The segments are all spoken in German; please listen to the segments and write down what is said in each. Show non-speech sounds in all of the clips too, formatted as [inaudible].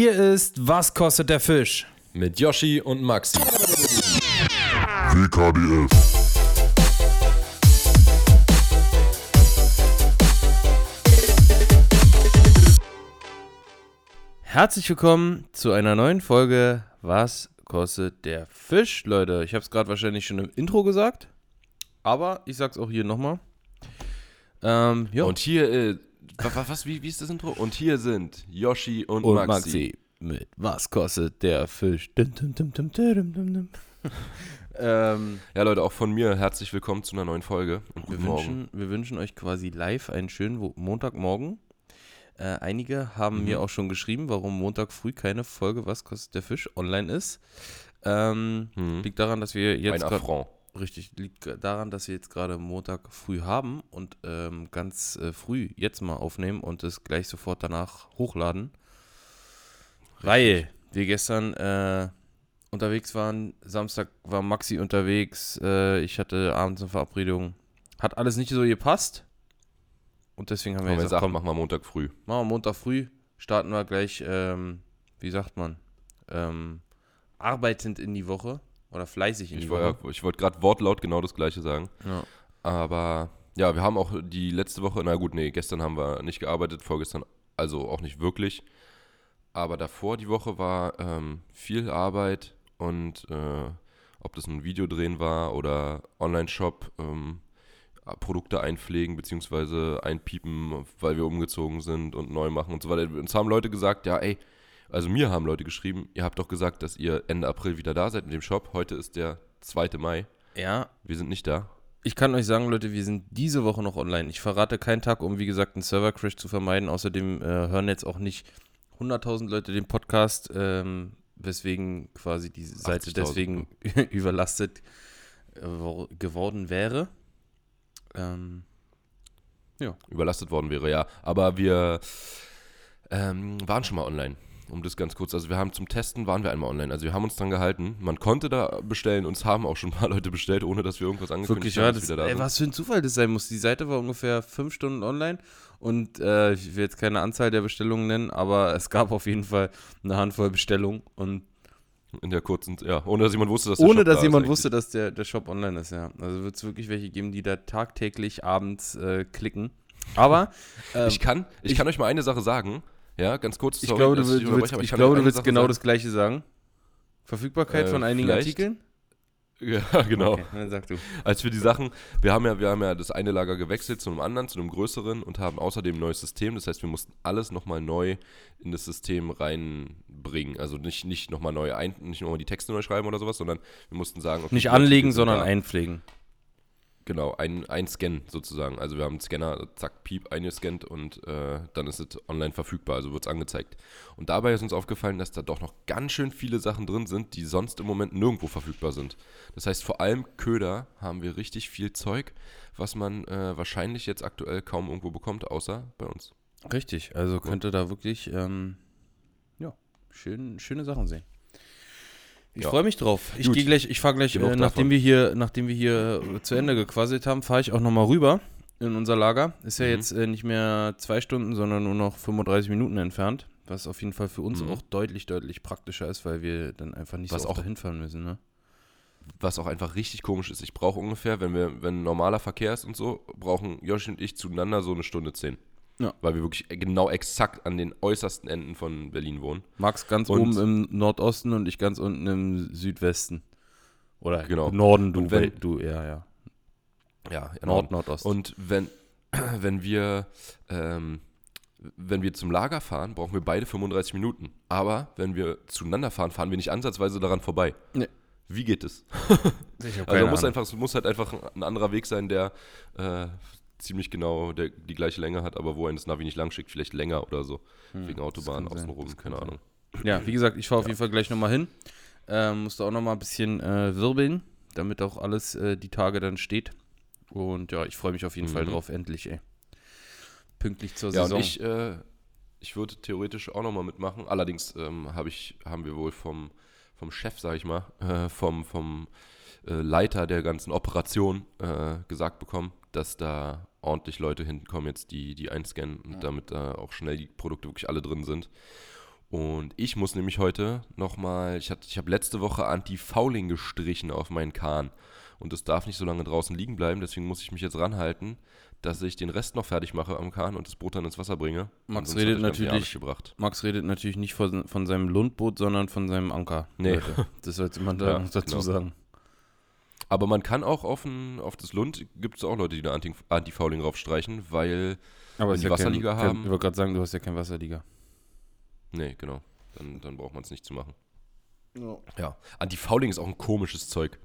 Hier ist Was kostet der Fisch? Mit Yoshi und Maxi. WKDF. Herzlich willkommen zu einer neuen Folge Was kostet der Fisch, Leute? Ich habe es gerade wahrscheinlich schon im Intro gesagt, aber ich sag's auch hier nochmal. Ähm, ja. Und hier, äh, was, was wie, wie ist das Intro? Und hier sind Yoshi und, und Maxi. Maxi. mit Was kostet der Fisch? Dum, dum, dum, [laughs] ähm, Ja, Leute, auch von mir herzlich willkommen zu einer neuen Folge. Und wir, wünschen, wir wünschen euch quasi live einen schönen Montagmorgen. Äh, einige haben Mhm. mir auch schon geschrieben, warum Montag früh keine Folge Was kostet der Fisch online ist. Ähm, Hm. Liegt daran, dass wir jetzt Ein Affront. Richtig, liegt daran, dass wir jetzt gerade Montag früh haben und ähm, ganz äh, früh jetzt mal aufnehmen und es gleich sofort danach hochladen. Weil wir gestern äh, unterwegs waren, Samstag war Maxi unterwegs, äh, ich hatte abends eine Verabredung. Hat alles nicht so gepasst. Und deswegen haben wir gesagt, gesagt, komm, machen wir Montag früh. machen wir Montag früh, starten wir gleich, ähm, wie sagt man, ähm, arbeitend in die Woche oder fleißig in die Ich, Woche. war, ich wollte gerade wortlaut genau das gleiche sagen. Ja. Aber ja, wir haben auch die letzte Woche, na gut, nee, gestern haben wir nicht gearbeitet, vorgestern also auch nicht wirklich. Aber davor die Woche war ähm, viel Arbeit und äh, ob das ein Videodrehen war oder Online-Shop, ähm, Produkte einpflegen beziehungsweise einpiepen, weil wir umgezogen sind und neu machen und so weiter. Uns haben Leute gesagt, ja, ey, also mir haben Leute geschrieben, ihr habt doch gesagt, dass ihr Ende April wieder da seid mit dem Shop. Heute ist der 2. Mai. ja, Wir sind nicht da. Ich kann euch sagen, Leute, wir sind diese Woche noch online. Ich verrate keinen Tag, um wie gesagt einen Server-Crash zu vermeiden. Außerdem äh, hören jetzt auch nicht 100.000 Leute den Podcast, ähm, weswegen quasi die Seite 80.000, deswegen [laughs] überlastet äh, wo- geworden wäre. Ähm, überlastet worden wäre, ja. Aber wir ähm, waren schon mal online. Um das ganz kurz, also wir haben zum Testen waren wir einmal online. Also wir haben uns dran gehalten. Man konnte da bestellen, uns haben auch schon ein paar [laughs] Leute bestellt, ohne dass wir irgendwas angekündigt wirklich, ja, haben, das, dass wir da ey, was für ein Zufall das sein muss. Die Seite war ungefähr fünf Stunden online und äh, ich will jetzt keine Anzahl der Bestellungen nennen, aber es gab auf jeden Fall eine Handvoll Bestellungen und In der kurzen, ja, ohne dass jemand wusste, dass Ohne Shop dass da jemand ist, wusste, dass der, der Shop online ist, ja. Also wird es wirklich welche geben, die da tagtäglich abends äh, klicken. Aber ähm. [laughs] Ich kann, ich, ich- kann euch mal eine Sache sagen. Ja, ganz kurz. ich sorry, glaube, du, willst- ich ich kann glaube, du willst genau sagen. das Gleiche sagen. Verfügbarkeit Äh, von einigen vielleicht. Artikeln? Ja, [laughs] genau. Okay, dann sag du. als wir die Sachen, wir haben ja, wir haben ja das eine Lager gewechselt zu einem anderen, zu einem größeren und haben außerdem ein neues System. Das heißt, wir mussten alles nochmal neu in das System reinbringen. Also nicht, nicht nochmal neu ein, nicht nochmal die Texte neu schreiben oder sowas, sondern wir mussten sagen, okay, Nicht anlegen, sondern einpflegen. Genau, ein, ein Scan sozusagen. Also wir haben einen Scanner, zack, piep, eingescannt und äh, dann ist es online verfügbar, also wird es angezeigt. Und dabei ist uns aufgefallen, dass da doch noch ganz schön viele Sachen drin sind, die sonst im Moment nirgendwo verfügbar sind. Das heißt, vor allem Köder haben wir richtig viel Zeug, was man äh, wahrscheinlich jetzt aktuell kaum irgendwo bekommt, außer bei uns. Richtig, also könnte da wirklich, ähm, ja, schön, schöne Sachen sehen. Ich Ja. freue mich drauf. Ich gehe gleich, ich fahre gleich, äh, nachdem davon. wir hier, nachdem wir hier äh, zu Ende gequasselt haben, fahre ich auch nochmal rüber in unser Lager. Ist ja Mhm. jetzt äh, nicht mehr zwei Stunden, sondern nur noch 35 Minuten entfernt. Was auf jeden Fall für uns Mhm. auch deutlich, deutlich praktischer ist, weil wir dann einfach nicht Was so oft auch- dahin fahren müssen. Ne? Was auch einfach richtig komisch ist. Ich brauche ungefähr, wenn wir, wenn normaler Verkehr ist und so, brauchen Joshi und ich zueinander so eine Stunde zehn. Ja. Weil wir wirklich genau exakt an den äußersten Enden von Berlin wohnen. Max ganz Und- oben im Nordosten und ich ganz unten im Südwesten. Oder Genau. Norden, du, wenn- du, ja, ja. Ja, ja Nord, Nordost. Und wenn, [clears throat] wenn wir ähm, wenn wir zum Lager fahren, brauchen wir beide 35 Minuten. Aber wenn wir zueinander fahren, fahren wir nicht ansatzweise daran vorbei. Nee. Wie geht es? [laughs] Also muss einfach, es muss halt einfach ein anderer Weg sein, der äh, ziemlich genau der, die gleiche Länge hat, aber wo ein das Navi nicht lang schickt, vielleicht länger oder so. Wegen Hm, kann sein, außenrum, keine sein. Ahnung. Ja, wie gesagt, ich fahre auf jeden Fall gleich nochmal hin. Ähm, musste auch nochmal ein bisschen äh, wirbeln, damit auch alles äh, die Tage dann steht. Und ja, ich freue mich auf jeden Fall Mhm. drauf, endlich, ey. Pünktlich zur Ja, Saison. ich, äh, ich würde theoretisch auch nochmal mitmachen. Allerdings ähm, hab ich, haben wir wohl vom, vom Chef, sag ich mal, [laughs] äh, vom, vom äh, Leiter der ganzen Operation äh, gesagt bekommen, dass da ordentlich Leute hinkommen jetzt, die, die einscannen und damit da auch schnell die Produkte wirklich alle drin sind. Und ich muss nämlich heute nochmal, ich, ich habe letzte Woche Anti-Fouling gestrichen auf meinen Kahn. Und das darf nicht so lange draußen liegen bleiben, deswegen muss ich mich jetzt ranhalten, dass ich den Rest noch fertig mache am Kahn und das Boot dann ins Wasser bringe. Max redet natürlich-. Max redet natürlich nicht von, von seinem Lundboot, sondern von seinem Anker. Nee. Leute. Das sollte man [laughs] da Ja, dazu genau. sagen. Aber man kann auch auf, ein, auf das Lund, gibt es auch Leute, die da Anti- Anti-Fouling raufstreichen, weil, Aber die ja Wasserliga kein, kein, haben- Ich wollte gerade sagen, du hast ja kein Wasserliga. nee, genau, dann, dann braucht man es nicht zu machen. Ja, Anti-Fouling ist auch ein komisches Zeug.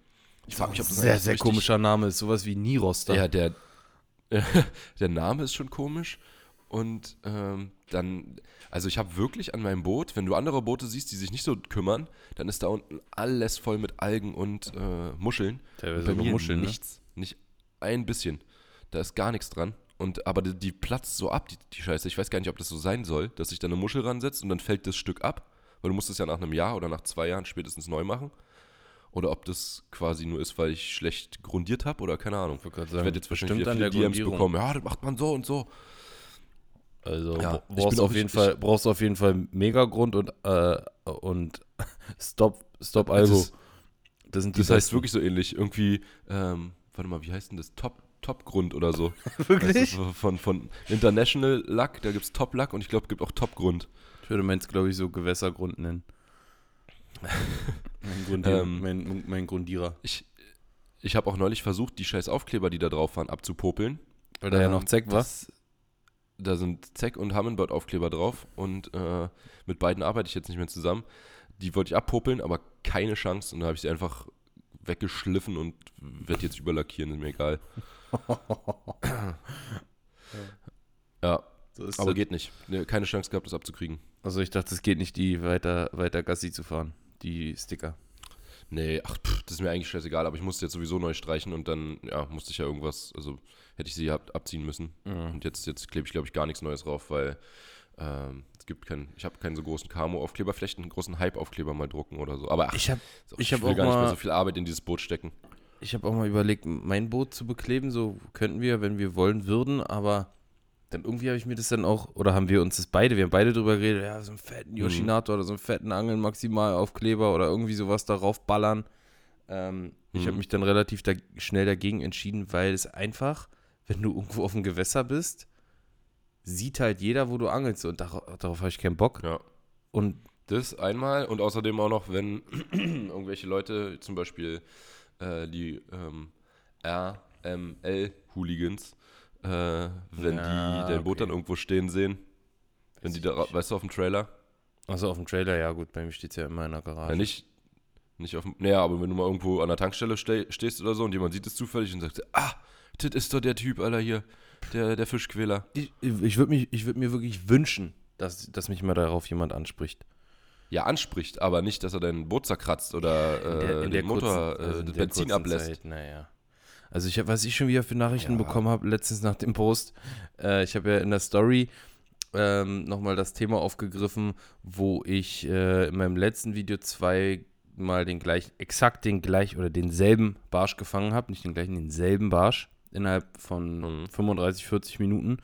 Ich frage mich, ob das Sehr, sehr komischer Name ist. Sowas wie Niroster. Ja, der, [laughs] der Name ist schon komisch. Und ähm, dann, also ich habe wirklich an meinem Boot, wenn du andere Boote siehst, die sich nicht so kümmern, dann ist da unten alles voll mit Algen und äh, Muscheln. Teilweise Bei sogar mir Muscheln, ne? nichts, nicht ein bisschen. Da ist gar nichts dran. Und, aber die, die platzt so ab, die, die Scheiße. Ich weiß gar nicht, ob das so sein soll, dass sich da eine Muschel ransetzt und dann fällt das Stück ab. Weil du musst es ja nach einem Jahr oder nach zwei Jahren spätestens neu machen. Oder ob das quasi nur ist, weil ich schlecht grundiert habe oder keine Ahnung. Ich Ich werde jetzt wahrscheinlich viele DMs bekommen. Ja, das macht man so und so. Also Ja, brauchst auf jeden Fall brauchst auf jeden Fall Megagrund und äh, und [laughs] Stop Stop Das Algo. Das sind die Das heißt wirklich so ähnlich. Irgendwie, ähm, warte mal, wie heißt denn das? Top, Top-Grund oder so. [laughs] Wirklich? Das ist von, von International Lack, da gibt es Top-Lack und ich glaube, es gibt auch Top-Grund. Ich würde meins, glaube ich, so Gewässergrund nennen. [laughs] mein, Grundierer, Ähm, mein, mein Grundierer. Ich, ich habe auch neulich versucht, die scheiß Aufkleber, die da drauf waren, abzupopeln. Weil da ja Ähm, noch Zeck war. das- Da sind Zeck und Humminbird-Aufkleber drauf und äh, mit beiden arbeite ich jetzt nicht mehr zusammen. Die wollte ich abpopeln, aber keine Chance und da habe ich sie einfach weggeschliffen und werde jetzt überlackieren, ist mir egal. ja, So ist aber das. geht nicht. Ne, Keine Chance gehabt, das abzukriegen. Also ich dachte, es geht nicht, die weiter, weiter Gassi zu fahren. Die Sticker. Nee, ach, pff, das ist mir eigentlich scheißegal, aber ich musste jetzt sowieso neu streichen und dann, ja, musste ich ja irgendwas, also hätte ich sie ab, abziehen müssen. Und jetzt, jetzt klebe ich, glaube ich, gar nichts Neues drauf, weil ähm, es gibt keinen, ich habe keinen so großen Camo-Aufkleber, vielleicht einen großen Hype-Aufkleber mal drucken oder so. Aber ach, Ich habe ist auch- ich hab will auch gar nicht mehr so viel Arbeit in dieses Boot stecken. ich hab auch mal überlegt, mein Boot zu bekleben. So könnten wir, wenn wir wollen würden, aber dann irgendwie habe ich mir das dann auch, oder haben wir uns das beide, wir haben beide drüber geredet, ja, so einen fetten Yoshinato oder so einen fetten Angeln-Maximalaufkleber oder irgendwie sowas darauf ballern. Ähm, Ich habe Mhm. mich dann relativ da, schnell dagegen entschieden, weil es einfach, wenn du irgendwo auf dem Gewässer bist, sieht halt jeder, wo du angelst und darauf, darauf habe ich keinen Bock. Ja. Und Das einmal und außerdem auch noch, wenn [clears throat] irgendwelche Leute, zum Beispiel äh, die ähm, RML-Hooligans, äh, wenn Ja, die dein Boot okay. dann irgendwo stehen sehen, wenn Weiß die da, nicht. weißt du, auf dem Trailer, also auf dem Trailer, ja gut, bei mir steht es ja immer in der Garage. Ja, nicht, nicht auf dem. Naja, aber wenn du mal irgendwo an der Tankstelle ste stehst oder so und jemand sieht es zufällig und sagt, ah, das ist doch der Typ, Alter, hier, der, der Fischquäler. Ich, ich würde würde mir wirklich wünschen, dass, dass mich mal darauf jemand anspricht. Ja, anspricht, aber nicht, dass er dein Boot zerkratzt oder äh, den Motor, kurzen- also äh, in das der Benzin ablässt. Zeit, naja. Also ich was ich schon wieder für Nachrichten Ja. bekommen habe, letztens nach dem Post, äh, ich habe ja in der Story ähm, nochmal das Thema aufgegriffen, wo ich äh, in meinem letzten Video zweimal den gleichen, exakt den gleich oder denselben Barsch gefangen habe, nicht den gleichen, denselben Barsch innerhalb von Mhm. 35, 40 Minuten.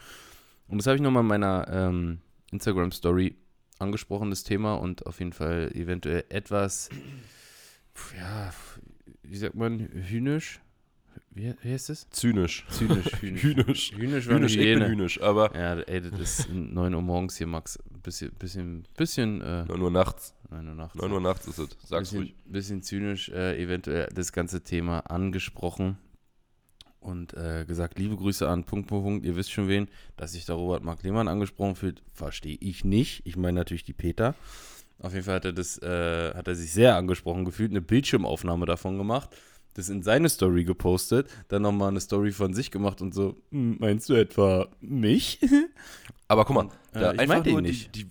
Und das habe ich nochmal in meiner ähm, Instagram-Story angesprochen, das Thema, und auf jeden Fall eventuell etwas, ja, wie sagt man, hühnisch? Wie, wie heißt es? Zynisch. Zynisch, [laughs] hühnisch. Hühnisch. Hühnisch Hühnisch, ich bin hühnisch, aber Ja, ey, das ist 9 Uhr morgens hier, Max. Bisschen, bisschen, bisschen, äh, 9 Uhr nachts. 9 Uhr nachts. 9 Uhr nachts ist es. Sag's bisschen, ruhig. bisschen zynisch äh, eventuell das ganze Thema angesprochen und äh, gesagt, liebe Grüße an Punkt, Punkt, Punkt. Ihr wisst schon wen, dass sich da Robert Mark Lehmann angesprochen fühlt, verstehe ich nicht. Ich meine natürlich die Peter. Auf jeden Fall hat er das, äh, hat er sich sehr angesprochen gefühlt, eine Bildschirmaufnahme davon gemacht, das in seine Story gepostet, dann nochmal eine Story von sich gemacht und so, "Hm, meinst du etwa mich? [laughs] Aber guck mal, Äh, da ich einfach nur die, nicht. die,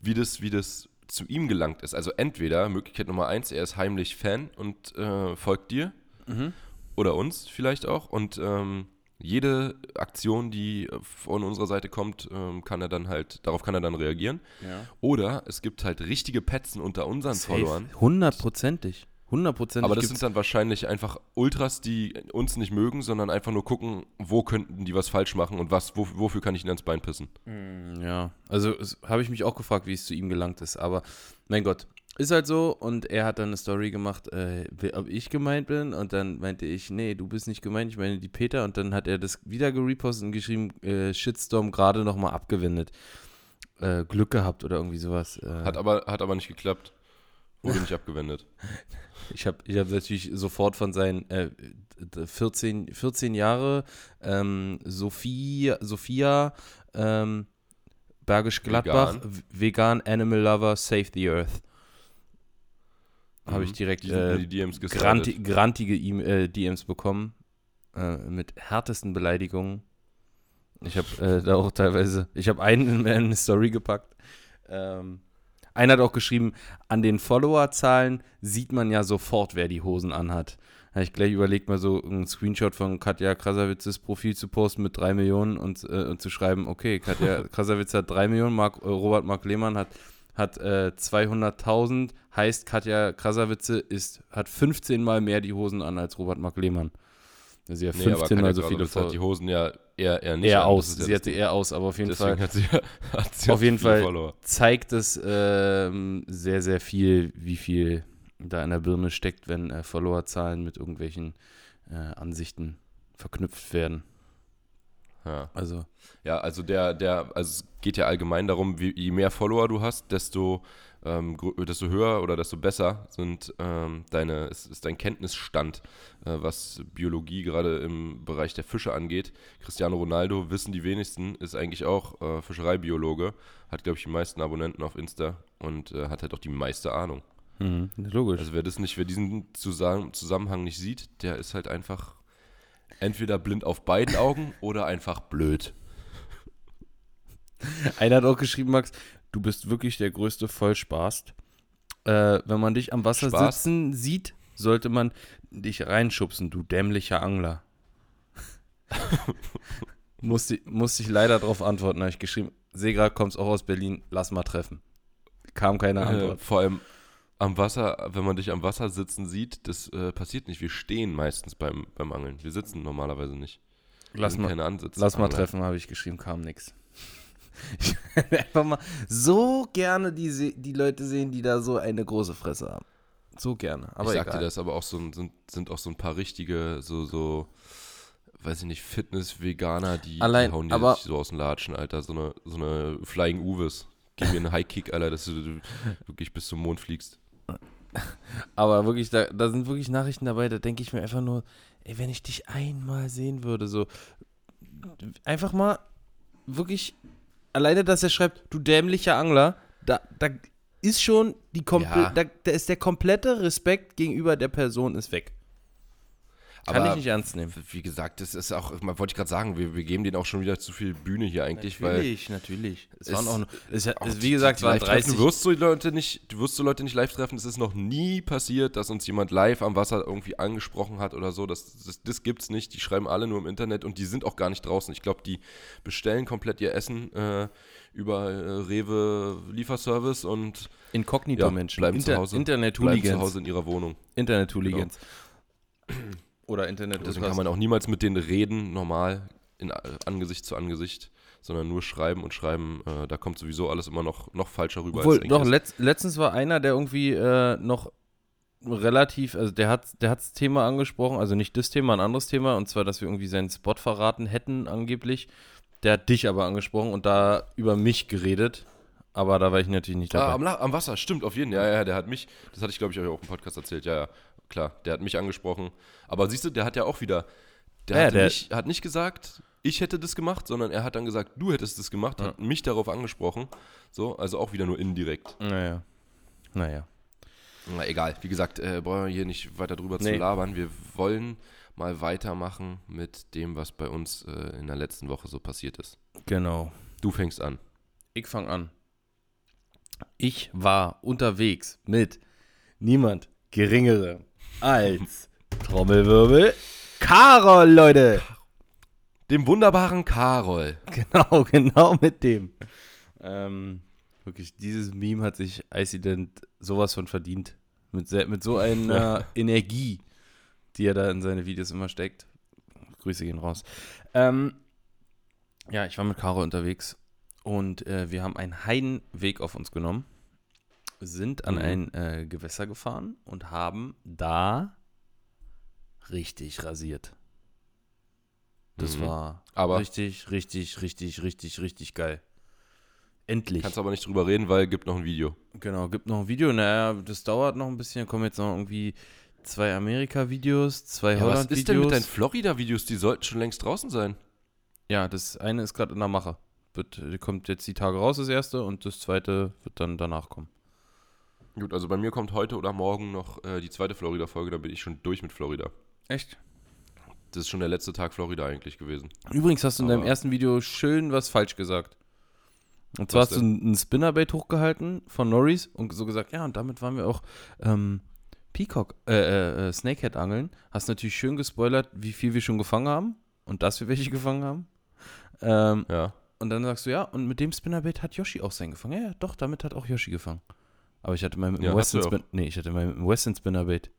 wie, das, wie das zu ihm gelangt ist. Also entweder Möglichkeit Nummer eins, er ist heimlich Fan und äh, folgt dir Mhm. Oder uns vielleicht auch und ähm, jede Aktion, die von unserer Seite kommt, ähm, kann er dann halt, darauf kann er dann reagieren. Ja. Oder es gibt halt richtige Petzen unter unseren Followern. Hundertprozentig. Hundertprozentig. Aber das sind dann wahrscheinlich einfach Ultras, die uns nicht mögen, sondern einfach nur gucken, wo könnten die was falsch machen und was, wo, wofür kann ich ihnen ans Bein pissen. Mm, Ja, also habe ich mich auch gefragt, wie es zu ihm gelangt ist. Aber mein Gott, ist halt so. Und er hat dann eine Story gemacht, äh, ob ich gemeint bin. Und dann meinte ich, nee, du bist nicht gemeint, ich meine die Peter. Und dann hat er das wieder gerepostet und geschrieben, äh, Shitstorm gerade nochmal abgewendet. Äh, Glück gehabt oder irgendwie sowas. Äh, Hat aber, hat aber nicht geklappt. Wurde nicht abgewendet. [laughs] Ich habe ich hab natürlich sofort von seinen äh, d- 14, 14 Jahre ähm, Sophia, Sophia ähm, Bergisch Gladbach, vegan. vegan Animal Lover, Save the Earth. Habe ich Mhm. direkt äh, DMs granti grantige e äh, DMs bekommen äh, mit härtesten Beleidigungen. Ich habe äh, da auch teilweise, ich habe einen in eine Story gepackt. Ähm, einer hat auch geschrieben, an den Followerzahlen sieht man ja sofort, wer die Hosen anhat. Da habe ich gleich überlegt, mal so einen Screenshot von Katja Krasavitzes Profil zu posten mit 3 Millionen und, äh, und zu schreiben, okay, Katja [laughs] Krasavitz hat 3 Millionen, Mark, äh, Robert Mark Lehmann hat, hat äh, 200.000, heißt Katja Krasavitze ist, hat 15 mal mehr die Hosen an als Robert Mark Lehmann. Sie hat Nee, aber 15 Katja mal so viele hat die Follower. Hosen ja eher, eher nicht Eher an. aus, sie hatte eher aus, aber auf jeden Fall hat sie, [laughs] hat sie Auf jeden Fall. Follower. zeigt es ähm, sehr, sehr viel, wie viel da in der Birne steckt, wenn äh, Followerzahlen mit irgendwelchen äh, Ansichten verknüpft werden. Ja. Also, Ja, also der, der, also es geht ja allgemein darum, wie, je mehr Follower du hast, desto, ähm, desto höher oder desto besser sind ähm, deine, ist, ist dein Kenntnisstand, äh, was Biologie gerade im Bereich der Fische angeht. Cristiano Ronaldo, wissen die wenigsten, ist eigentlich auch äh, Fischereibiologe, hat, glaube ich, die meisten Abonnenten auf Insta und äh, hat halt auch die meiste Ahnung. mhm, logisch. Also wer das nicht, wer diesen Zusam Zusammenhang nicht sieht, der ist halt einfach entweder blind auf beiden Augen oder einfach blöd. Einer hat auch geschrieben, Max, du bist wirklich der größte Vollspaß. Äh, wenn man dich am Wasser Spaß? sitzen sieht, sollte man dich reinschubsen, du dämlicher Angler. [laughs] musste, musste ich leider darauf antworten, habe ich geschrieben, Segra, kommst auch aus Berlin, lass mal treffen. Kam keine Äh, Antwort. vor allem am Wasser, wenn man dich am Wasser sitzen sieht, das äh, passiert nicht. Wir stehen meistens beim, beim Angeln. Wir sitzen normalerweise nicht. Lass mal, Ansitz lass mal Angler. treffen, habe ich geschrieben, kam nix. [laughs] Ich würde einfach mal so gerne die, die Leute sehen, die da so eine große Fresse haben. So gerne. Aber ich sag egal. dir das, aber auch so ein- sind, sind auch so ein paar richtige, so, so, weiß ich nicht, Fitness-Veganer, die, Allein- die hauen dir aber- sich so aus den Latschen, Alter. So eine, so eine Flying Uwes. Gib mir einen High-Kick, Alter, dass du, du wirklich bis zum Mond fliegst. Aber wirklich, da, da sind wirklich Nachrichten dabei, da denke ich mir einfach nur, ey, wenn ich dich einmal sehen würde, so einfach mal wirklich, alleine, dass er schreibt, du dämlicher Angler, da, da ist schon die komple Ja. da, da ist der komplette Respekt gegenüber der Person ist weg. Kann Aber ich nicht ernst nehmen. Wie gesagt, das ist auch, wollte ich gerade sagen, wir, wir geben denen auch schon wieder zu viel Bühne hier eigentlich, weil natürlich, natürlich. Es es- waren auch, es, Auch es, wie gesagt, es die waren Live-Treffen, 30. Du wirst so Leute nicht, du wirst so Leute nicht live treffen. Es ist noch nie passiert, dass uns jemand live am Wasser irgendwie angesprochen hat oder so. Das, das, das gibt's nicht. Die schreiben alle nur im Internet und die sind auch gar nicht draußen. Ich glaube, die bestellen komplett ihr Essen äh, über äh, Rewe Lieferservice und Inkognito-Menschen. bleiben zu Hause. bleiben zu Internet-Hooligans. Hause in ihrer Wohnung. Internet-Hooligans. Oder internet Deswegen kann man auch niemals mit denen reden, normal, in äh, Angesicht zu Angesicht, sondern nur schreiben und schreiben. Äh, da kommt sowieso alles immer noch, noch falscher rüber. Obwohl, eigentlich letzt, letztens war einer, der irgendwie äh, noch relativ, also der hat der hat's Thema angesprochen, also nicht das Thema, ein anderes Thema, und zwar, dass wir irgendwie seinen Spot verraten hätten, angeblich. Der hat dich aber angesprochen und da über mich geredet, aber da war ich natürlich nicht Ah, dabei. am, La- am Wasser, stimmt, auf jeden Fall. Ja, ja, der hat mich, das hatte ich glaube ich euch auch im Podcast erzählt, ja, ja, klar, der hat mich angesprochen. Aber siehst du, der hat ja auch wieder, der, Ja, der- nicht, hat nicht gesagt, ich hätte das gemacht, sondern er hat dann gesagt, du hättest das gemacht, hat mich darauf angesprochen. So, also auch wieder nur indirekt. naja. Naja. Na egal, wie gesagt, äh, brauchen wir hier nicht weiter drüber zu Nee. labern. Wir wollen mal weitermachen mit dem, was bei uns äh, in der letzten Woche so passiert ist. Genau. Du fängst an. Ich fange an. Ich war unterwegs mit niemand Geringerem als Trommelwirbel Karol, Leute. Dem wunderbaren Karol. Genau, [laughs] genau mit dem. Ähm, wirklich, dieses Meme hat sich Icident sowas von verdient. Mit, sehr, mit so einer [laughs] Energie, die er da in seine Videos immer steckt. Grüße gehen raus. Ähm, ja, ich war mit Caro unterwegs und äh, wir haben einen Heidenweg auf uns genommen, sind an Mhm. ein äh, Gewässer gefahren und haben da richtig rasiert. Das Mhm. war Aber richtig, richtig, richtig, richtig, richtig geil. Endlich. kannst aber nicht drüber reden, weil gibt noch ein Video. Genau, gibt noch ein Video. Naja, das dauert noch ein bisschen. Kommen jetzt noch irgendwie zwei Amerika-Videos, zwei Ja, was Holland-Videos. ist denn mit deinen Florida-Videos? Die sollten schon längst draußen sein. Ja, das eine ist gerade in der Mache. Wird, kommt jetzt die Tage raus, das erste, und das zweite wird dann danach kommen. Gut, also bei mir kommt heute oder morgen noch äh, die zweite Florida-Folge, dann bin ich schon durch mit Florida. Echt? Das ist schon der letzte Tag Florida eigentlich gewesen. Übrigens hast du in deinem Aber- ersten Video schön was falsch gesagt. Und zwar hast du ein Spinnerbait hochgehalten von Norris und so gesagt, ja, und damit waren wir auch ähm, Peacock, äh, äh, äh, Snakehead angeln. Hast natürlich schön gespoilert, wie viel wir schon gefangen haben und dass wir welche [laughs] gefangen haben. Ähm, Ja. und dann sagst du, ja, und mit dem Spinnerbait hat Yoshi auch seinen gefangen. Ja, ja, doch, damit hat auch Yoshi gefangen. Aber ich hatte mal mit dem Ja, Western auch. Spin nee, ich hatte mal mit dem Western Spinnerbait.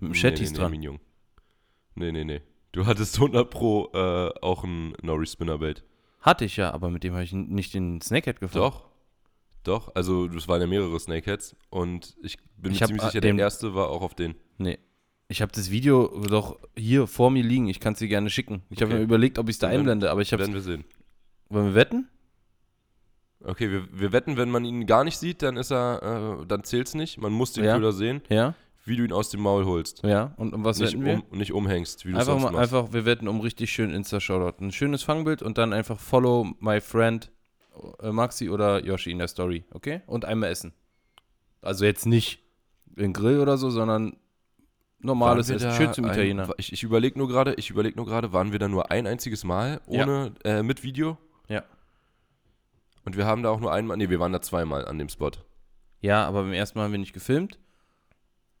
Mit dem Shetties nee, nee, dran. Nee, Mignon. nee, nee, nee. Du hattest [laughs] 100 Pro äh, auch ein Norris Spinnerbait. Hatte ich ja, aber mit dem habe ich nicht den Snakehead gefangen. Doch. Doch, also das waren ja mehrere Snakeheads und ich bin Ich mir ziemlich äh, sicher, den- der erste war auch auf den. Nee. Ich habe das Video doch hier vor mir liegen. Ich kann es dir gerne schicken. Ich habe Okay. mir überlegt, ob ich es da einblende, aber ich habe. Werden wir sehen. Wollen wir wetten? Okay, wir, wir wetten, wenn man ihn gar nicht sieht, dann ist er, äh, dann zählt's nicht. Man muss den Ja. Köder sehen, Ja? wie du ihn aus dem Maul holst. Ja. Und um was Nicht, wetten wir? um, nicht umhängst, wie du einfach mal, machst. einfach, wir wetten um richtig schön Insta-Shoutout. Ein schönes Fangbild und dann einfach follow my friend äh, Maxi oder Yoshi in der Story, okay? Und einmal essen. Also jetzt nicht in Grill oder so, sondern normales Essen. Schön zum ein- Italiener. Ich, ich überlege nur gerade, ich überlege nur gerade, waren wir da nur ein einziges Mal Ja. ohne äh, mit Video? Ja. Und wir haben da auch nur einmal, nee, wir waren da zweimal an dem Spot. Ja, aber beim ersten Mal haben wir nicht gefilmt.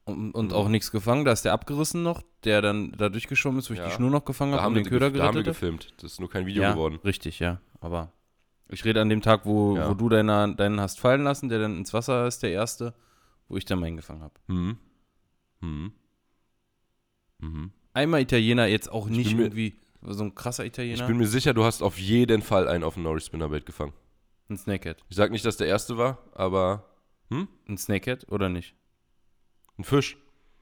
Und, und Mhm. auch nichts gefangen. Da ist der abgerissen noch, der dann da durchgeschwommen ist, wo ich Ja. die Schnur noch gefangen habe und den Köder gef- da haben wir gerettet gefilmt. Das ist nur kein Video ja, geworden. richtig, ja. Aber ich rede an dem Tag, wo, Ja. wo du deine, deinen hast fallen lassen, der dann ins Wasser ist, der erste, wo ich dann meinen gefangen habe. Mhm. Mhm. Mhm. Einmal Italiener, jetzt auch Ich nicht irgendwie so ein krasser Ich Italiener. bin mir sicher, du hast auf jeden Fall einen auf dem Norris Spinnerbait gefangen. Ein Snakehead. Ich sag nicht, dass der erste war, aber Ein Snakehead oder nicht? ein Fisch.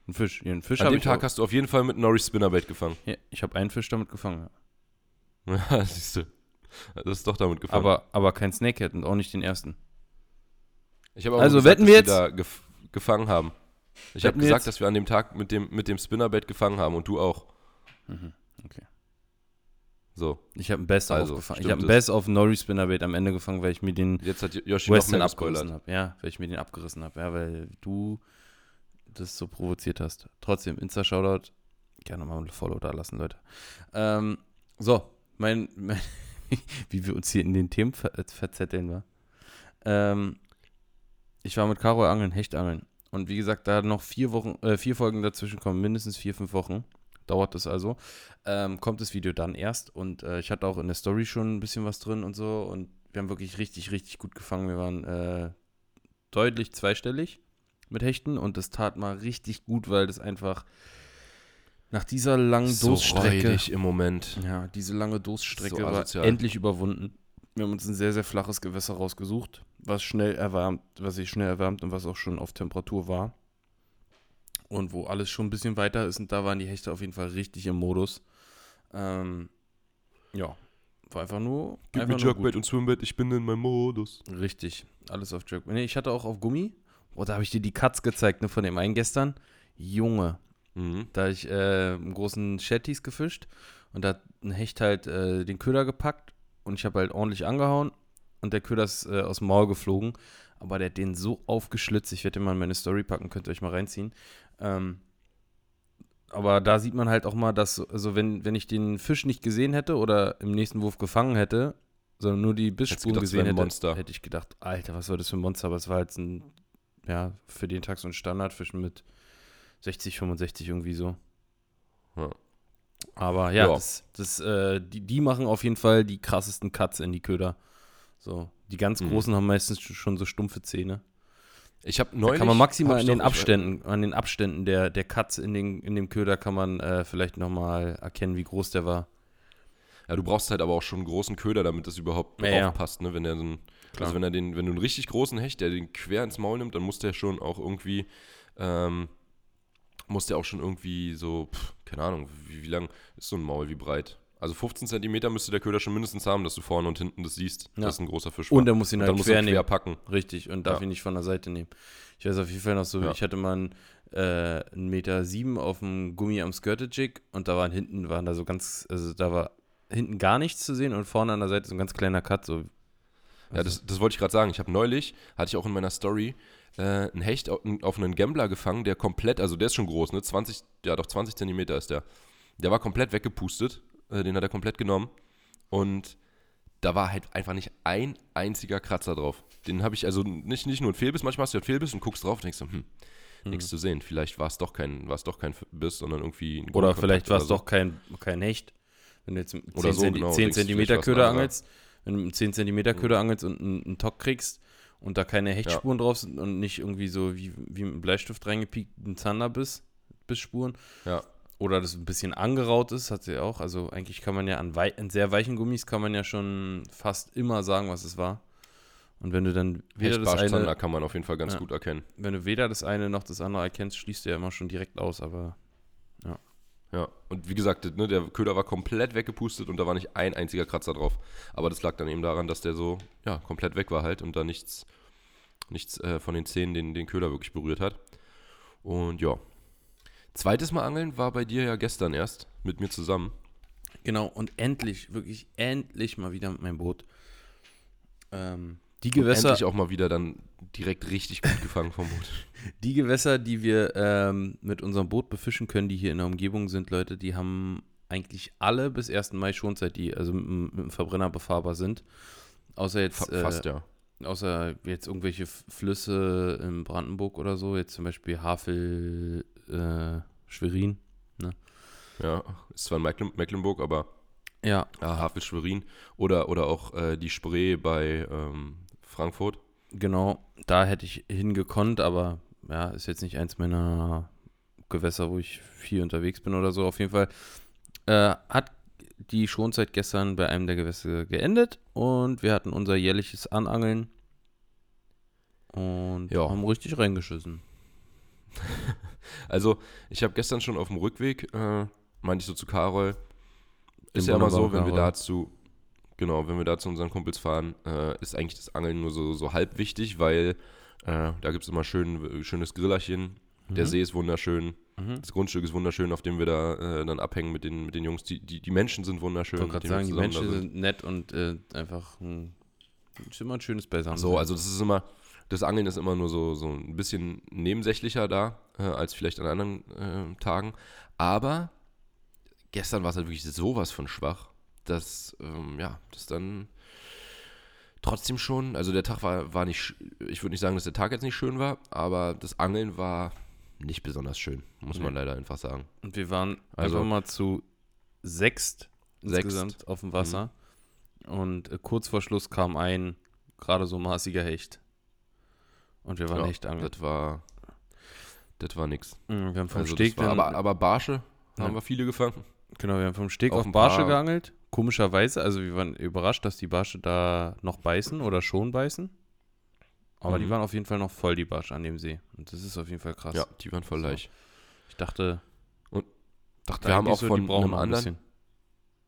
Ein Fisch. Ja, einen Fisch An dem ich Tag auch. hast du auf jeden Fall mit Norris Spinnerbait gefangen. Ja, ich habe einen Fisch damit gefangen. Ja. [laughs] Siehst du. Das ist doch damit gefangen. Aber, aber kein Snakehead und auch nicht den ersten. Ich habe aber Also gesagt, wetten wir dass wir da gef gefangen haben. Ich habe gesagt, jetzt? dass wir an dem Tag mit dem, mit dem Spinnerbait gefangen haben und du auch. Mhm, okay. So, Ich habe einen Best Also, aufgefangen. Ich habe es. Best auf Norris Spinnerbait am Ende gefangen, weil ich mir den jetzt hat Yoshi Western abgerissen habe. Ja, weil ich mir den abgerissen habe. Ja, weil du das so provoziert hast. Trotzdem, Insta-Shoutout. Gerne mal ein Follow da lassen, Leute. Ähm, so, mein, mein [laughs] wie wir uns hier in den Themen ver äh, verzetteln, war. Ähm, ich war mit Caro angeln, Hechtangeln. Und wie gesagt, da noch vier Wochen, äh, vier Folgen dazwischen kommen, mindestens vier, fünf Wochen. Dauert das also. Ähm, kommt das Video dann erst. Und äh, ich hatte auch in der Story schon ein bisschen was drin und so. Und wir haben wirklich richtig, richtig gut gefangen. Wir waren äh, deutlich zweistellig mit Hechten und das tat mal richtig gut, weil das einfach nach dieser langen So Durststrecke. im Moment. Ja, diese lange Durststrecke So war endlich überwunden. Wir haben uns ein sehr, sehr flaches Gewässer rausgesucht, was schnell erwärmt, was sich schnell erwärmt und was auch schon auf Temperatur war. Und wo alles schon ein bisschen weiter ist und da waren die Hechte auf jeden Fall richtig im Modus. Ähm, ja, war einfach nur. Gib einfach mir Jerkbait und Swimbait, ich bin in meinem Modus. Richtig, alles auf Jerk. Nee, ich hatte auch auf Gummi. Oh, da habe ich dir die Cuts gezeigt, ne, von dem einen gestern. Junge, Mhm. da habe ich äh, einen großen Shetties gefischt und da hat ein Hecht halt äh, den Köder gepackt und ich habe halt ordentlich angehauen und der Köder ist äh, aus dem Maul geflogen. Aber der hat den so aufgeschlitzt, ich werde den mal in meine Story packen, könnt ihr euch mal reinziehen. Ähm, aber da sieht man halt auch mal, dass, also wenn, wenn ich den Fisch nicht gesehen hätte oder im nächsten Wurf gefangen hätte, sondern nur die Bissspuren gesehen hätte, Monster. hätte ich gedacht, Alter, was war das für ein Monster? Aber es war halt ein, ja, für den Tag so ein Standardfisch mit 60, 65 irgendwie so. Ja. Aber ja, Ja. Das, das, äh, die, die machen auf jeden Fall die krassesten Cuts in die Köder. So, die ganz Mhm. großen haben meistens schon so stumpfe Zähne. Ich habe Da neulich. kann man maximal ich den doch- Abständen, an den Abständen der, der Cuts in, den, in dem Köder kann man äh, vielleicht nochmal erkennen, wie groß der war. Ja, du brauchst halt aber auch schon einen großen Köder, damit das überhaupt Ja, drauf ja. passt, ne? Wenn der so ein, also wenn er den, wenn du einen richtig großen Hecht, der den quer ins Maul nimmt, dann muss der schon auch irgendwie, ähm, muss der auch schon irgendwie so, pff, keine Ahnung, wie, wie lang ist so ein Maul, wie breit? Also 15 Zentimeter müsste der Köder schon mindestens haben, dass du vorne und hinten das siehst, Ja. dass ein großer Fisch war. Und er muss ihn halt quer er quer nehmen. packen. Richtig, und darf Ja. ihn nicht von der Seite nehmen. Ich weiß auf jeden Fall noch so, Ja. ich hatte mal einen, äh, einen Meter sieben auf dem Gummi am Skirted-Jig und da waren hinten, waren da so ganz, also da war hinten gar nichts zu sehen und vorne an der Seite so ein ganz kleiner Cut, so. Ja, das, das wollte ich gerade sagen. Ich habe neulich, hatte ich auch in meiner Story, äh, einen Hecht auf, auf einen Gambler gefangen, der komplett, also der ist schon groß, ne? 20, ja doch 20 Zentimeter ist der. Der war komplett weggepustet, äh, den hat er komplett genommen und da war halt einfach nicht ein einziger Kratzer drauf. Den habe ich, also nicht, nicht nur ein Fehlbiss, manchmal hast du ja Fehlbiss und guckst drauf und denkst so, hm, nichts zu sehen. Vielleicht war es doch kein, war es doch kein Biss, sondern irgendwie ein Oder vielleicht war es so. doch kein, kein Hecht. Wenn du jetzt mit Oder 10, so, genau, 10 denkst, Zentimeter Köder angelst, wenn du mit 10 Zentimeter Köder angelst und einen, einen Tock kriegst und da keine Hechtspuren drauf sind und nicht irgendwie so wie, wie mit einem Bleistift reingepiekt ein Zanderbiss, Bissspuren. Ja, Oder das ein bisschen angeraut ist, hat sie auch. Also eigentlich kann man ja an, wei an sehr weichen Gummis kann man ja schon fast immer sagen, was es war. Und wenn du dann weder das eine, kann man auf jeden Fall ganz Ja. gut erkennen. wenn du weder das eine noch das andere erkennst, schließt du ja immer schon direkt aus, aber Ja, und wie gesagt, ne, der Köder war komplett weggepustet und da war nicht ein einziger Kratzer drauf. Aber das lag dann eben daran, dass der so, ja, komplett weg war halt und da nichts, nichts äh, von den Zähnen den, den Köder wirklich berührt hat. Und ja. Zweites Mal angeln war bei dir ja gestern erst mit mir zusammen. Genau, und endlich, wirklich endlich mal wieder mit meinem Boot. Ähm, die Und Gewässer, endlich auch mal wieder dann direkt richtig gut [laughs] gefangen vom Boot. die Gewässer, die wir ähm, mit unserem Boot befischen können, die hier in der Umgebung sind, Leute, die haben eigentlich alle bis 1. Mai Schonzeit, die also mit, dem- mit dem Verbrenner befahrbar sind. Außer jetzt, Fa fast äh, ja. außer jetzt irgendwelche Flüsse in Brandenburg oder so, jetzt zum Beispiel Havel, äh, Schwerin. Ja, ist zwar in Mecklen Mecklenburg, aber Ja, ja, Havel Schwerin oder, oder auch äh, die Spree bei ähm, Frankfurt. Genau, da hätte ich hingekonnt, aber ja, ist jetzt nicht eins meiner Gewässer, wo ich viel unterwegs bin oder so. Auf jeden Fall äh, hat die Schonzeit gestern bei einem der Gewässer geendet und wir hatten unser jährliches Anangeln und Ja. haben richtig reingeschissen. [laughs] Also, ich habe gestern schon auf dem Rückweg, äh, meinte ich so zu Karol, ist ja immer so, wenn wir Karol. da zu, genau, wenn wir da zu unseren Kumpels fahren, äh, ist eigentlich das Angeln nur so, so halb wichtig, weil äh, da gibt es immer schön, schönes Grillerchen, der Mhm. See ist wunderschön, Mhm. das Grundstück ist wunderschön, auf dem wir da äh, dann abhängen mit den, mit den Jungs, die, die, die Menschen sind wunderschön. Ich wollte gerade sagen, wir die Menschen sind nett und äh, einfach ein, ist immer ein schönes Beisammen. So, also das ist immer, das Angeln ist immer nur so, so ein bisschen nebensächlicher da, äh, als vielleicht an anderen äh, Tagen. Aber gestern war es halt wirklich sowas von schwach, dass, ähm, ja, das dann trotzdem schon, also der Tag war, war nicht, ich würde nicht sagen, dass der Tag jetzt nicht schön war, aber das Angeln war nicht besonders schön, muss man leider einfach sagen. Und wir waren Also- einfach mal zu sechst Sechst. insgesamt auf dem Wasser. Und äh, kurz vor Schluss kam ein gerade so maßiger Hecht. Und wir waren Ja, echt angeln. Das war, das war nix. Mhm, Wir haben vom Also Steg war, aber, aber Barsche haben Ja. wir viele gefangen. genau, wir haben vom Steg auf Barsche geangelt. Komischerweise, also wir waren überrascht, dass die Barsche da noch beißen oder schon beißen. Aber die Mhm. waren auf jeden Fall noch voll, die Barsche an dem See. Und das ist auf jeden Fall krass. Ja, die waren voll So. leicht. Ich dachte, Und dachte wir haben auch so, von die brauchen einem noch ein anderen, bisschen.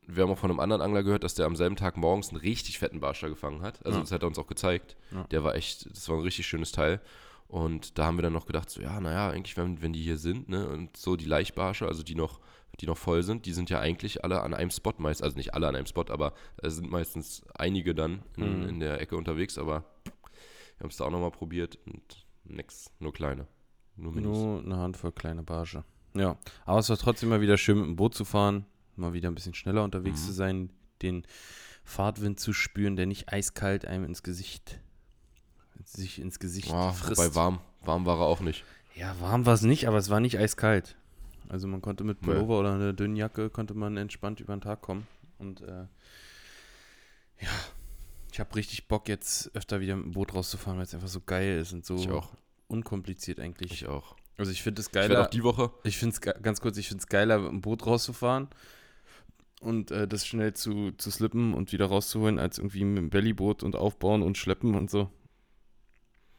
Wir haben auch von einem anderen Angler gehört, dass der am selben Tag morgens einen richtig fetten Barscher gefangen hat. Also Ja. das hat er uns auch gezeigt. Ja. Der war echt, das war ein richtig schönes Teil. Und da haben wir dann noch gedacht, so ja, naja, eigentlich, wenn, wenn die hier sind, ne, und so die Laichbarsche, also die noch, die noch voll sind, die sind ja eigentlich alle an einem Spot meist, also nicht alle an einem Spot, aber es sind meistens einige dann in, Mhm. in der Ecke unterwegs, aber wir haben es da auch nochmal probiert und nix, nur kleine. Nur. Nur eine Handvoll kleine Barsche. Ja, aber es war trotzdem mal wieder schön, mit dem Boot zu fahren, mal wieder ein bisschen schneller unterwegs Mhm. zu sein, den Fahrtwind zu spüren, der nicht eiskalt einem ins Gesicht, sich ins Gesicht Ja, frisst. wobei warm, warm war er auch nicht. Ja, warm war es nicht, aber es war nicht eiskalt. Also man konnte mit Nee. Pullover oder einer dünnen Jacke konnte man entspannt über den Tag kommen. Und äh, ja, ich habe richtig Bock jetzt öfter wieder mit dem Boot rauszufahren, weil es einfach so geil ist und so Ich auch. unkompliziert eigentlich. Ich auch. Also ich finde es Ich geiler, auch die Woche. ich finde es ganz kurz, ich finde es geiler, mit dem Boot rauszufahren und äh, das schnell zu, zu slippen und wieder rauszuholen, als irgendwie mit dem Bellyboot und aufbauen und schleppen und so.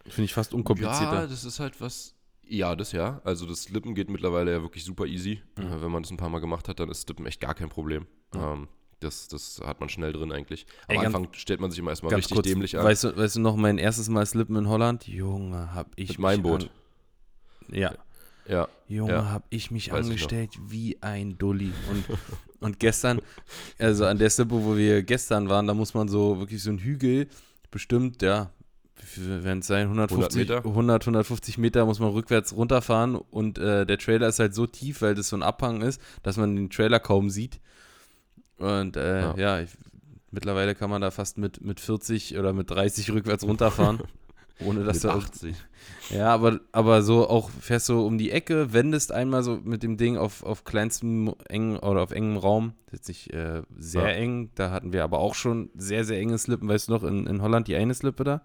Finde ich fast unkomplizierter. Ja, das ist halt was. Ja, das ja. Also das Slippen geht mittlerweile ja wirklich super easy. Mhm. Äh, Wenn man das ein paar Mal gemacht hat, dann ist Slippen echt gar kein Problem. Ja. Ähm, das, das hat man schnell drin eigentlich. Ey, Am ganz- Anfang stellt man sich immer erstmal richtig kurz, dämlich an. weißt du, weißt du noch, mein erstes Mal Slippen in Holland? Junge, hab ich Mit meinem Boot. An, ja, Ja, Junge, Ja, hab ich mich weiß ich angestellt wie ein Dulli. Und, und gestern, also an der Slippe, wo wir gestern waren, da muss man so wirklich so einen Hügel, bestimmt, ja, wenn es sein, 150 100 Meter? 100, 150 Meter muss man rückwärts runterfahren und äh, der Trailer ist halt so tief, weil das so ein Abhang ist, dass man den Trailer kaum sieht. Und äh, Ja. ja, ich, mittlerweile kann man da fast mit, mit 40 oder mit 30 rückwärts runterfahren. [laughs] Ohne dass da 80. ja, aber, aber so auch fährst du um die Ecke, wendest einmal so mit dem Ding auf, auf kleinstem engen oder auf engem Raum. Das ist jetzt nicht äh, sehr Ja. eng, da hatten wir aber auch schon sehr, sehr enge Slippen. Weißt du noch, in, in Holland die eine Slippe da?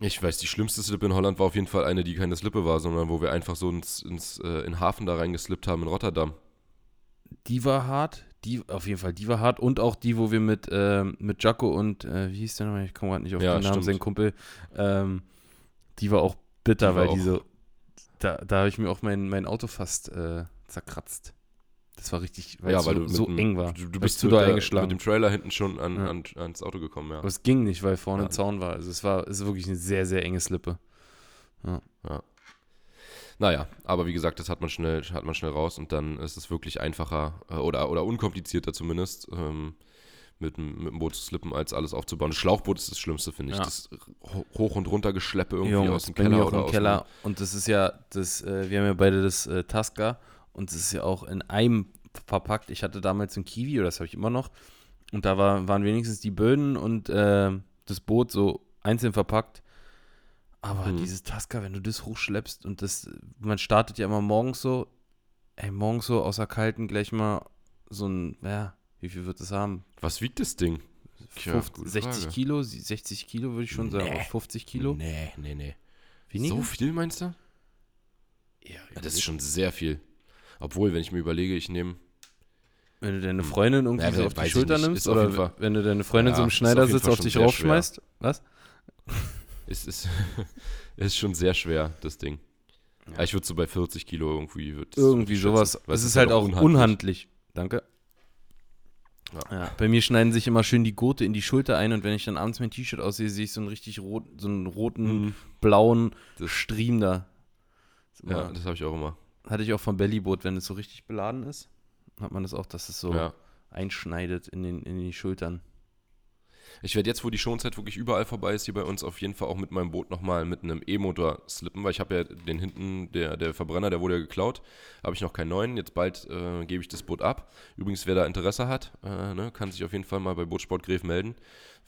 Ich weiß, die schlimmste Slippe in Holland war auf jeden Fall eine, die keine Slippe war, sondern wo wir einfach so ins, ins äh, in den Hafen da reingeslippt haben in Rotterdam. Die war hart. Die, auf jeden Fall, die war hart. Und auch die, wo wir mit, ähm, mit Jaco und, äh, wie hieß der nochmal? Ich komme gerade nicht auf Ja, den Namen, stimmt. sein Kumpel. Ähm, die war auch bitter, Die war weil die auch- so, da, da habe ich mir auch mein, mein Auto fast äh, zerkratzt. Das war richtig, weil ja, es weil so, du so dem- eng war. Du, Da du bist zu der, eingeschlagen. mit dem Trailer hinten schon an, Ja. an, ans Auto gekommen, ja. Aber es ging nicht, weil vorne Ja. ein Zaun war. Also es war, es ist wirklich eine sehr, sehr enge Slippe. Naja, aber wie gesagt, das hat man schnell, hat man schnell raus und dann ist es wirklich einfacher äh, oder, oder unkomplizierter zumindest, ähm, mit, dem- mit dem Boot zu slippen, als alles aufzubauen. Das Schlauchboot ist das Schlimmste, finde ich. Ja. Das ho- Hoch- und runter Geschleppe irgendwie Junge, aus dem Keller auch oder aus Keller. Und das ist ja, das, äh, wir haben ja beide das äh, Tasca und das ist ja auch in einem verpackt. Ich hatte damals ein Kiwi, oder das habe ich immer noch. Und da war, waren wenigstens die Böden und äh, das Boot so einzeln verpackt. Aber Hm. dieses Tasca, wenn du das hochschleppst und das, man startet ja immer morgens so, ey, morgens so außer Kalten gleich mal so ein, ja, wie viel wird das haben? Was wiegt das Ding? Tja, 50, gute 60 Frage. Kilo, 60 Kilo würde ich schon sagen, Nee. oder 50 Kilo. Nee, nee, nee. Weniger? So viel meinst du? Ja, Ja, das ist schon sehr viel. Obwohl, wenn ich mir überlege, ich nehme. Wenn du deine Freundin irgendwie Ja, so auf die Schulter nimmst auf oder wenn du deine Freundin Ja, so im auf Schneidersitz auf schon dich raufschmeißt. Was? Es ist, [laughs] es ist schon sehr schwer, das Ding. Ja. Ich würde so bei 40 Kilo irgendwie. Irgendwie sowas. Es ist halt auch unhandlich. Danke. Ja. Ja. Bei mir schneiden sich immer schön die Gurte in die Schulter ein und wenn ich dann abends mein T-Shirt aussehe, sehe ich so einen richtig rot, so einen roten, Mhm. blauen Das- Stream da. Das ist Ja, immer- das habe ich auch immer. hatte ich auch vom Bellyboot, wenn es so richtig beladen ist, hat man das auch, dass es so einschneidet in, den, in die Schultern. Ich werde jetzt, wo die Schonzeit wirklich überall vorbei ist, hier bei uns auf jeden Fall auch mit meinem Boot nochmal mit einem E-Motor slippen, weil ich habe ja den hinten, der, der Verbrenner, der wurde ja geklaut, habe ich noch keinen neuen. Jetzt bald äh, gebe ich das Boot ab. Übrigens, wer da Interesse hat, äh, ne, kann sich auf jeden Fall mal bei Bootsport Gref melden,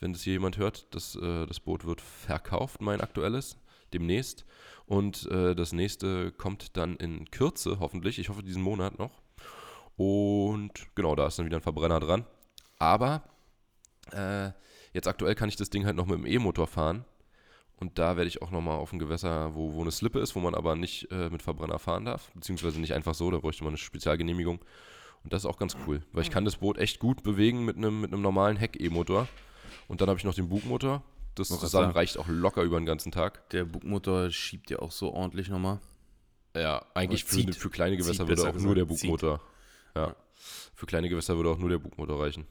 wenn das hier jemand hört. Das, äh, das Boot wird verkauft, mein aktuelles, demnächst. Und äh, das nächste kommt dann in Kürze, hoffentlich. Ich hoffe, diesen Monat noch. Und genau, da ist dann wieder ein Verbrenner dran. Aber äh, jetzt aktuell kann ich das Ding halt noch mit dem E-Motor fahren. Und da werde ich auch nochmal auf ein Gewässer, wo, wo eine Slippe ist, wo man aber nicht äh, mit Verbrenner fahren darf. Beziehungsweise nicht einfach so, da bräuchte man eine Spezialgenehmigung. Und das ist auch ganz cool, weil ich kann das Boot echt gut bewegen mit einem, mit einem normalen Heck-E-Motor. Und dann habe ich noch den Bugmotor. Das grad zusammen sagen. reicht auch locker über den ganzen Tag. Der Bugmotor schiebt ja auch so ordentlich nochmal. Ja, eigentlich für, zieht. für kleine Gewässer Zieht, würde besser auch nur der gesagt. Zieht. Bugmotor. Ja. Für kleine Gewässer würde auch nur der Bugmotor reichen.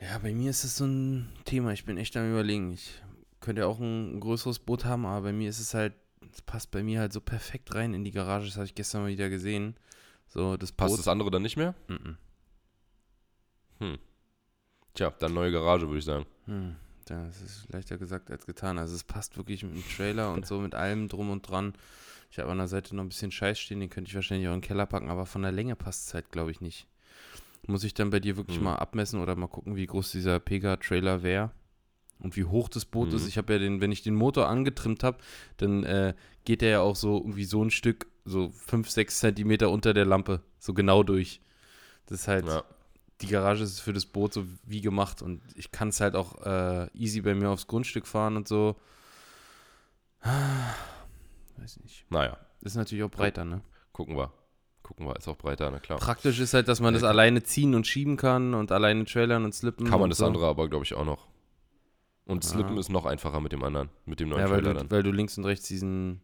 Ja, bei mir ist es so ein Thema. Ich bin echt am überlegen. Ich könnte ja auch ein, größeres Boot haben, aber bei mir ist es halt, es passt bei mir halt so perfekt rein in die Garage. Das habe ich gestern mal wieder gesehen. So, das Passt Boot. das andere dann nicht mehr? Mhm. Tja, dann neue Garage, würde ich sagen. Hm, das ist leichter gesagt als getan. Also es passt wirklich mit dem Trailer und so, mit allem drum und dran. Ich habe an der Seite noch ein bisschen Scheiß stehen, den könnte ich wahrscheinlich auch in den Keller packen, aber von der Länge passt es halt, glaube ich, nicht. Muss ich dann bei dir wirklich Hm. mal abmessen oder mal gucken, wie groß dieser Pega-Trailer wäre und wie hoch das Boot Mhm. ist. Ich habe ja den, wenn ich den Motor angetrimmt habe, dann äh, geht der ja auch so irgendwie so ein Stück, so 5, 6 Zentimeter unter der Lampe, so genau durch. Das ist halt, Ja. die Garage ist für das Boot so wie gemacht und ich kann es halt auch äh, easy bei mir aufs Grundstück fahren und so. Weiß nicht. Naja, Ist natürlich auch breiter, ne? gucken wir. Gucken wir, ist auch breiter, na klar. Praktisch ist halt, dass man das Ja. alleine ziehen und schieben kann und alleine trailern und slippen. Kann man das so. andere aber, glaube ich, auch noch. Und Ah. Slippen ist noch einfacher mit dem anderen, mit dem neuen Ja, weil Trailer du, dann. weil du links und rechts diesen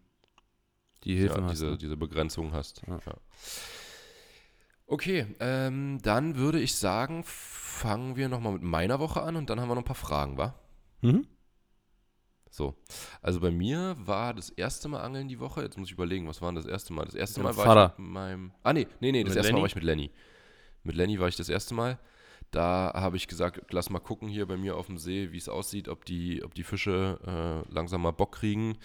die Hilfen ja, hast. diese, ne? diese Begrenzung hast. Ja. Ja. Okay, ähm, dann würde ich sagen, fangen wir nochmal mit meiner Woche an und dann haben wir noch ein paar Fragen, wa? Mhm. So, also bei mir war das erste Mal Angeln die Woche. Jetzt muss ich überlegen, was war denn das erste Mal? Das erste Mal war Vater. ich mit meinem. Ah, nee, nee, nee, das Mit erste Mal Lenny? war ich mit Lenny. Mit Lenny war ich das erste Mal. Da habe ich gesagt, lass mal gucken hier bei mir auf dem See, wie es aussieht, ob die, ob die Fische äh, langsam mal Bock kriegen.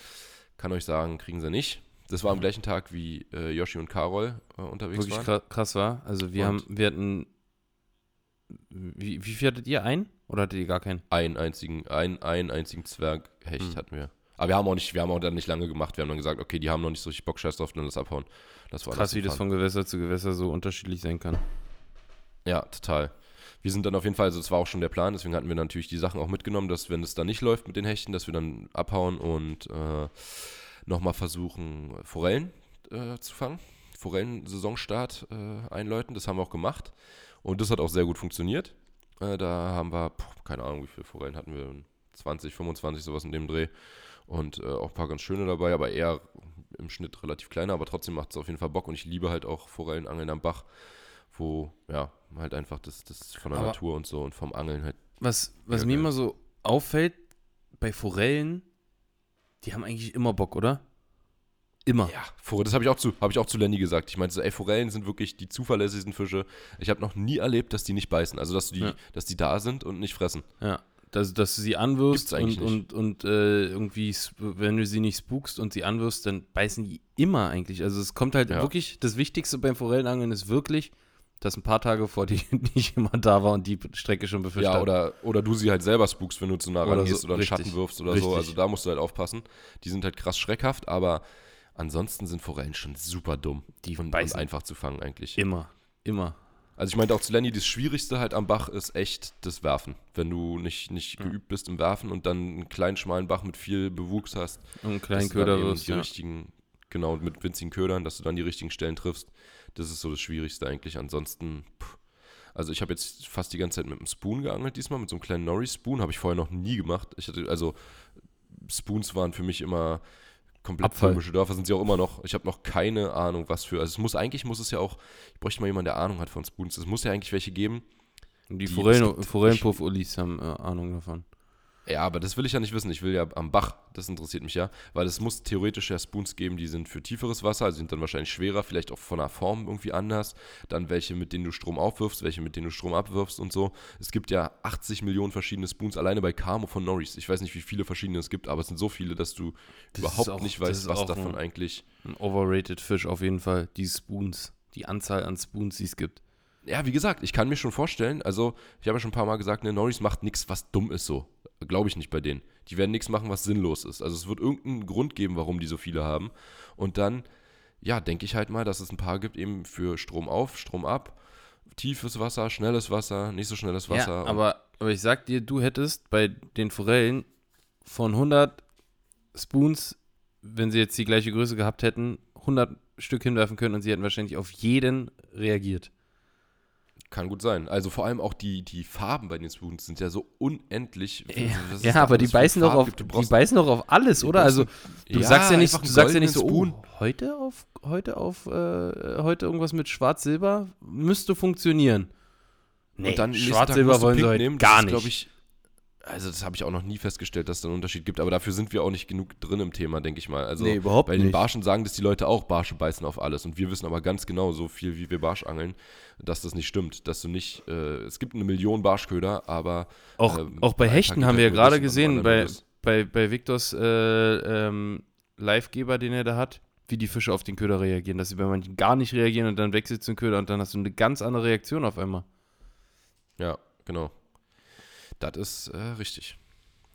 Kann euch sagen, kriegen sie nicht. Das war am gleichen Tag, wie äh, Yoshi und Carol äh, unterwegs Wirklich waren. krass, krass war. Also wir Und? haben, wir hatten, wie, wie viel hattet ihr? Ein? Oder hattet ihr gar keinen? Einen einzigen, einen, einen einzigen Zwerghecht Hm. hatten wir. Aber wir haben auch nicht, wir haben auch dann nicht lange gemacht. Wir haben dann gesagt, okay, die haben noch nicht so richtig Bock, scheiß drauf, dann das abhauen. Das war Krass, wie das von Gewässer zu Gewässer so unterschiedlich sein kann. Ja, total. Wir sind dann auf jeden Fall, also das war auch schon der Plan, deswegen hatten wir natürlich die Sachen auch mitgenommen, dass wenn es dann nicht läuft mit den Hechten, dass wir dann abhauen und äh, nochmal versuchen, Forellen äh, zu fangen. Forellen-Saisonstart äh, einläuten, das haben wir auch gemacht. Und das hat auch sehr gut funktioniert. Äh, da haben wir, puh, keine Ahnung, wie viele Forellen hatten wir, 20, 25, sowas in dem Dreh. Und äh, auch ein paar ganz schöne dabei, aber eher im Schnitt relativ kleiner, aber trotzdem macht es auf jeden Fall Bock. Und ich liebe halt auch Forellenangeln am Bach, wo, ja, halt einfach das, das von der Aber- Natur und so und vom Angeln halt. Was, was mir immer so auffällt, bei Forellen, die haben eigentlich immer Bock, oder? Immer. Ja, Forelle, das habe ich auch zu, habe ich auch zu Lenny gesagt. Ich meinte so, ey, Forellen sind wirklich die zuverlässigsten Fische. Ich habe noch nie erlebt, dass die nicht beißen. Also, dass, die, Ja. dass die da sind und nicht fressen. Ja. Dass, dass du sie anwirfst und, und, und äh, irgendwie, wenn du sie nicht spookst und sie anwirfst, dann beißen die immer eigentlich. Also es kommt halt Ja. wirklich, das Wichtigste beim Forellenangeln ist wirklich, dass ein paar Tage vor [laughs] die nicht jemand da war und die Strecke schon befischt Ja, hat. oder, oder du sie halt selber spookst, wenn du zu nah Oder rangehst so, oder einen richtig. Schatten wirfst oder Richtig. so. Also da musst du halt aufpassen. Die sind halt krass schreckhaft, aber ansonsten sind Forellen schon super dumm. Die und, und einfach zu fangen eigentlich. Immer. Immer. Also ich meinte auch zu Lenny, das Schwierigste halt am Bach ist echt das Werfen. Wenn du nicht, nicht Ja. geübt bist im Werfen und dann einen kleinen, schmalen Bach mit viel Bewuchs hast, Und einen kleinen Köder wirst, die ja. richtigen, genau, mit winzigen Ködern, dass du dann die richtigen Stellen triffst. Das ist so das Schwierigste eigentlich. Ansonsten, pff. also ich habe jetzt fast die ganze Zeit mit einem Spoon geangelt diesmal, mit so einem kleinen Norris-Spoon. Habe ich vorher noch nie gemacht. Ich hatte, also Spoons waren für mich immer komplett Abfall. komische Dörfer, sind sie auch immer noch. Ich habe noch keine Ahnung, was für. Also es muss eigentlich, muss es ja auch, ich bräuchte mal jemanden, der Ahnung hat von Spoons. Es muss ja eigentlich welche geben. Und die Die- Forellen, Forellenpuff-Ulis haben äh, Ahnung davon. Ja, aber das will ich ja nicht wissen. Ich will ja am Bach, das interessiert mich ja, weil es muss theoretisch ja Spoons geben, die sind für tieferes Wasser, also sind dann wahrscheinlich schwerer, vielleicht auch von der Form irgendwie anders. Dann welche, mit denen du Strom aufwirfst, welche, mit denen du Strom abwirfst und so. Es gibt ja 80 Millionen verschiedene Spoons, alleine bei Camo von Norris. Ich weiß nicht, wie viele verschiedene es gibt, aber es sind so viele, dass du Das überhaupt auch- nicht weißt, was davon ein- eigentlich. Ein overrated Fisch auf jeden Fall. Die Spoons. Die Anzahl an Spoons, die es gibt. Ja, wie gesagt, ich kann mir schon vorstellen, also ich habe ja schon ein paar Mal gesagt, ne, Norris macht nichts, was dumm ist so. Glaube ich nicht bei denen. Die werden nichts machen, was sinnlos ist. Also es wird irgendeinen Grund geben, warum die so viele haben. Und dann, ja, denke ich halt mal, dass es ein paar gibt, eben für Strom auf, Strom ab, tiefes Wasser, schnelles Wasser, nicht so schnelles Wasser. Ja, aber, aber ich sag dir, du hättest bei den Forellen von 100 Spoons, wenn sie jetzt die gleiche Größe gehabt hätten, 100 Stück hinwerfen können und sie hätten wahrscheinlich auf jeden reagiert. Kann gut sein. Also vor allem auch die, die Farben bei den Spoons sind ja so unendlich. Ja, was ja da aber die beißen doch auf, die beißen doch auf alles, oder? Also du Ja, sagst ja nicht, du sagst ja nicht so, goldenen oh, heute auf, heute auf, äh, heute irgendwas mit Schwarz-Silber müsste funktionieren. Nee, Schwarz-Silber wollen sie heute nehmen. gar ist, nicht. ich, also das habe ich auch noch nie festgestellt, dass es da einen Unterschied gibt, aber dafür sind wir auch nicht genug drin im Thema, denke ich mal. Also nee, überhaupt bei den nicht. Barschen sagen das die Leute auch, Barsche beißen auf alles und wir wissen aber ganz genau, so viel wie wir Barsch angeln, dass das nicht stimmt, dass du nicht, äh, es gibt eine Million Barschköder, aber Auch, ähm, auch bei Hechten haben wir ja gerade gesehen, bei, bei, bei Victors äh, ähm, Livegeber, den er da hat, wie die Fische auf den Köder reagieren. Dass sie bei manchen gar nicht reagieren und dann wechselt zum Köder und dann hast du eine ganz andere Reaktion auf einmal. Ja, genau. Das ist äh, richtig.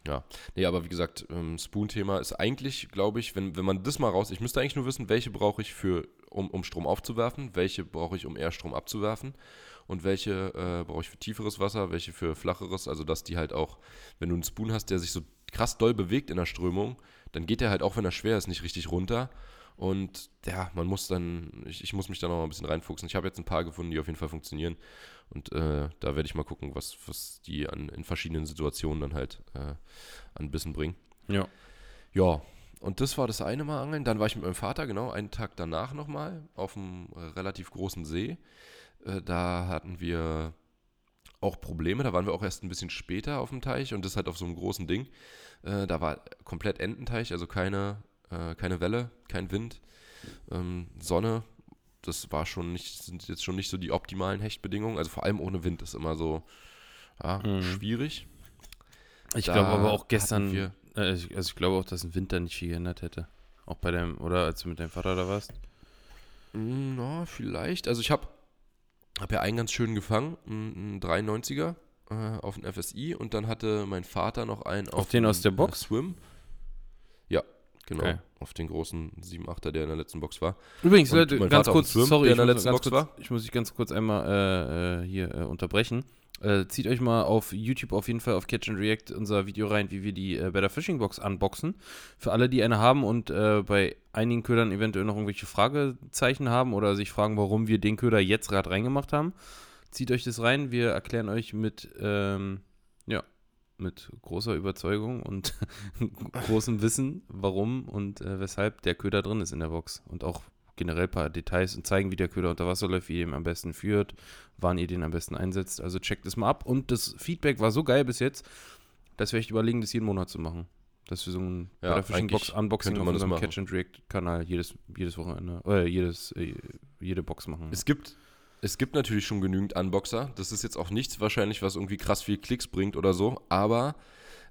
Ja. Nee, aber wie gesagt, ähm, Spoon-Thema ist eigentlich, glaube ich, wenn, wenn man das mal raus, ich müsste eigentlich nur wissen, welche brauche ich für, um, um Strom aufzuwerfen, welche brauche ich, um eher Strom abzuwerfen und welche äh, brauche ich für tieferes Wasser, welche für flacheres, also dass die halt auch, wenn du einen Spoon hast, der sich so krass doll bewegt in der Strömung, dann geht der halt auch, wenn er schwer ist, nicht richtig runter. Und ja, man muss dann, ich, ich muss mich da noch mal ein bisschen reinfuchsen. Ich habe jetzt ein paar gefunden, die auf jeden Fall funktionieren. Und äh, da werde ich mal gucken, was, was die an, in verschiedenen Situationen dann halt äh, an Bissen bringen. Ja. Ja, und das war das eine Mal angeln. Dann war ich mit meinem Vater, genau, einen Tag danach nochmal auf einem äh, relativ großen See. Äh, da hatten wir auch Probleme. Da waren wir auch erst ein bisschen später auf dem Teich und das halt auf so einem großen Ding. Äh, da war komplett Ententeich, also keine, äh, keine Welle, kein Wind, ähm, Sonne. Das war schon nicht, sind jetzt schon nicht so die optimalen Hechtbedingungen. Also vor allem ohne Wind ist immer so ja, Mhm. schwierig. Ich glaube aber auch gestern, wir- äh, ich, also ich glaube auch, dass ein Winter nicht viel geändert hätte. Auch bei deinem, oder als du mit deinem Vater da warst. Mm, Na, vielleicht. Also ich habe hab ja einen ganz schön gefangen, einen 93er äh, auf den FSI und dann hatte mein Vater noch einen auf, den aus der äh, Box? Swim. Genau. Geil. Auf den großen 7-8er, der in der letzten Box war. Übrigens, Leute, ganz kurz, Swim, sorry, der in der letzten Box kurz, ich muss dich ganz kurz einmal äh, äh, hier äh, unterbrechen. Äh, zieht euch mal auf YouTube auf jeden Fall auf Catch and React unser Video rein, wie wir die äh, Better Fishing Box unboxen. Für alle, die eine haben und äh, bei einigen Ködern eventuell noch irgendwelche Fragezeichen haben oder sich fragen, warum wir den Köder jetzt gerade reingemacht haben, zieht euch das rein. Wir erklären euch mit, ähm, mit großer Überzeugung und [laughs] großem Wissen, warum und äh, weshalb der Köder drin ist in der Box. Und auch generell ein paar Details und zeigen, wie der Köder unter Wasser läuft, wie ihr ihn am besten führt, wann ihr den am besten einsetzt. Also checkt es mal ab. Und das Feedback war so geil bis jetzt, dass wir echt überlegen, das jeden Monat zu machen. Dass wir so ein Ja, Box Unboxing auf unserem. Catch and React Kanal jedes, jedes Wochenende, äh, jedes, äh, jede Box machen. Es gibt, es gibt natürlich schon genügend Unboxer. Das ist jetzt auch nichts wahrscheinlich, was irgendwie krass viel Klicks bringt oder so, aber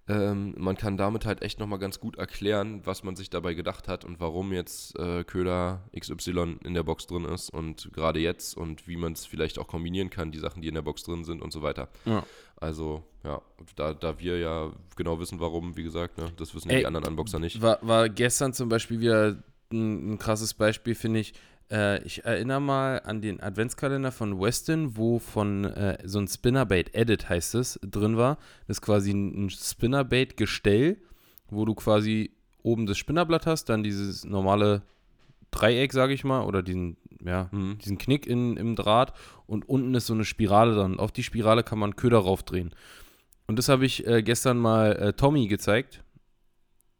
ähm, man kann damit halt echt nochmal ganz gut erklären, was man sich dabei gedacht hat und warum jetzt äh, Köder XY in der Box drin ist und gerade jetzt und wie man es vielleicht auch kombinieren kann, die Sachen, die in der Box drin sind und so weiter. Ja. Also, ja, da, da wir ja genau wissen, warum, wie gesagt, ne, das wissen Ey, die anderen Unboxer nicht. War, war gestern zum Beispiel wieder ein, ein krasses Beispiel, finde ich. Äh, ich erinnere mal an den Adventskalender von Weston, wo von äh, so ein Spinnerbait Edit heißt es, drin war. Das ist quasi ein, ein Spinnerbait-Gestell, wo du quasi oben das Spinnerblatt hast, dann dieses normale Dreieck, sage ich mal, oder diesen, ja, Mhm. diesen Knick in, im Draht und unten ist so eine Spirale dran. Auf die Spirale kann man Köder raufdrehen. Und das habe ich äh, gestern mal äh, Tommy gezeigt.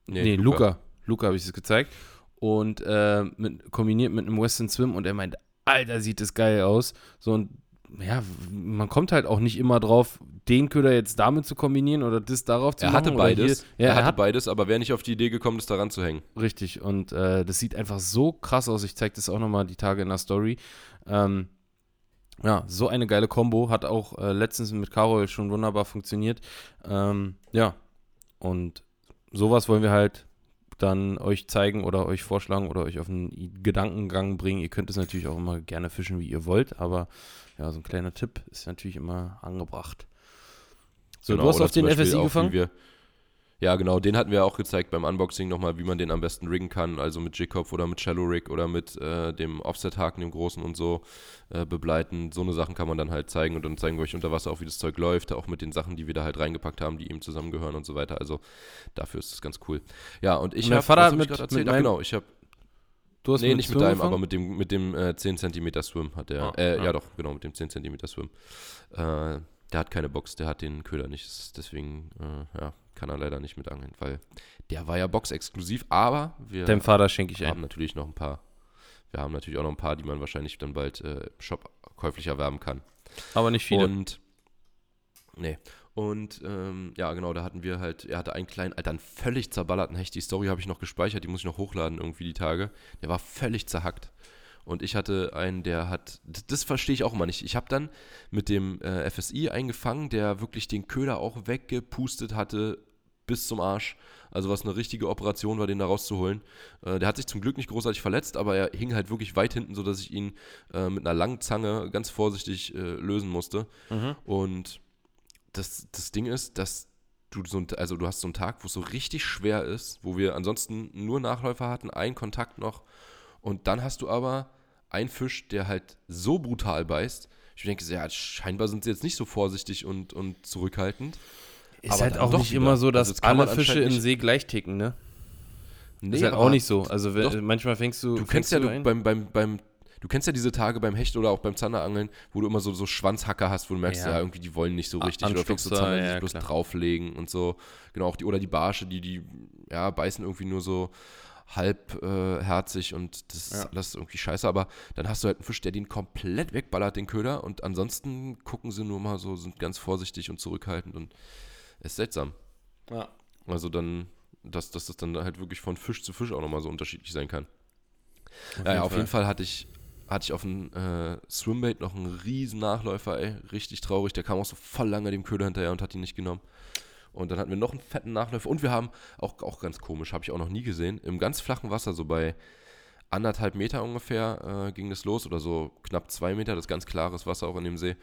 Nee, Luca. Luca, habe ich es gezeigt. Und äh, mit, kombiniert mit einem Western Swim und er meint, Alter, sieht das geil aus. So und ja, man kommt halt auch nicht immer drauf, den Köder jetzt damit zu kombinieren oder das darauf zu Er machen. hatte beides. Hier. Ja, er hatte beides, aber wäre nicht auf die Idee gekommen, das daran zu hängen. Richtig, und äh, das sieht einfach so krass aus. Ich zeige das auch nochmal die Tage in der Story. Ähm, ja, so eine geile Combo. Hat auch äh, letztens mit Carol schon wunderbar funktioniert. Ähm, ja, und sowas wollen wir halt dann euch zeigen oder euch vorschlagen oder euch auf einen Gedankengang bringen. Ihr könnt es natürlich auch immer gerne fischen, wie ihr wollt, aber ja, so ein kleiner Tipp ist natürlich immer angebracht. So, Genau, du hast auf den FSI wie gefangen? Wir, ja, genau, den hatten wir auch gezeigt beim Unboxing nochmal, wie man den am besten riggen kann, also mit Jigkopf oder mit Shallow Rig oder mit äh, dem Offset-Haken, dem großen und so äh, begleiten. So eine Sachen kann man dann halt zeigen und dann zeigen wir euch unter Wasser auch, wie das Zeug läuft, auch mit den Sachen, die wir da halt reingepackt haben, die ihm zusammengehören und so weiter. Also dafür ist es ganz cool. Ja, und ich habe, Vater hab mit- ich erzählt? Ach, genau, ich habe, Du hast nee, nicht mit deinem, gefangen? aber mit dem, mit dem äh, 10 cm Swim hat er, Ah, äh, ja. ja doch, genau, mit dem 10 cm Swim. Äh, der hat keine Box, der hat den Köder nicht, das- deswegen äh, ja, kann er leider nicht mit angeln, weil der war ja boxexklusiv, aber wir Deinem Vater schenke ich ein. haben natürlich noch ein paar, wir haben natürlich auch noch ein paar, die man wahrscheinlich dann bald äh, im Shop käuflich erwerben kann. Aber nicht viele. Und nee. Und ähm, ja, genau, da hatten wir halt, er hatte einen kleinen, Alter, einen völlig zerballerten Hecht. Die Story habe ich noch gespeichert, die muss ich noch hochladen irgendwie die Tage. Der war völlig zerhackt. Und ich hatte einen, der hat, das, verstehe ich auch immer nicht. Ich habe dann mit dem äh, FSI eingefangen, der wirklich den Köder auch weggepustet hatte bis zum Arsch. Also was eine richtige Operation war, den da rauszuholen. Äh, der hat sich zum Glück nicht großartig verletzt, aber er hing halt wirklich weit hinten, sodass ich ihn äh, mit einer langen Zange ganz vorsichtig äh, lösen musste. Mhm. Und das, das Ding ist, dass du so ein, also du hast so einen Tag, wo es so richtig schwer ist, wo wir ansonsten nur Nachläufer hatten, einen Kontakt noch. Und dann hast du aber einen Fisch, der halt so brutal beißt. Ich denke, ja, scheinbar sind sie jetzt nicht so vorsichtig und, und zurückhaltend. Ist Aber halt auch nicht wieder. immer so, dass Also alle Fische im See gleich ticken, ne? Nee, ist halt auch nicht so. Also doch, manchmal fängst du. Du kennst ja du beim, beim, beim, du kennst ja diese Tage beim Hecht oder auch beim Zanderangeln, wo du immer so, so Schwanzhacker hast, wo du merkst, ja, ja irgendwie die wollen nicht so richtig oder fängst du Zander, die ja, bloß klar. drauflegen und so. Genau, auch die, oder die Barsche, die, die, ja, beißen irgendwie nur so halbherzig äh, und das ja. ist irgendwie scheiße, aber dann hast du halt einen Fisch, der den komplett wegballert, den Köder, und ansonsten gucken sie nur mal so, sind ganz vorsichtig und zurückhaltend und ist seltsam. Ja. Also dann, dass, dass das dann halt wirklich von Fisch zu Fisch auch nochmal so unterschiedlich sein kann. Auf, naja, jeden, auf jeden Fall hatte ich, hatte ich auf dem äh, Swimbait noch einen riesen Nachläufer, ey, richtig traurig. Der kam auch so voll lange dem Köder hinterher und hat ihn nicht genommen. Und dann hatten wir noch einen fetten Nachläufer. Und wir haben, auch, auch ganz komisch, habe ich auch noch nie gesehen, im ganz flachen Wasser, so bei anderthalb Meter ungefähr, äh, ging das los. Oder so knapp zwei Meter, das ist ganz klares Wasser auch in dem See.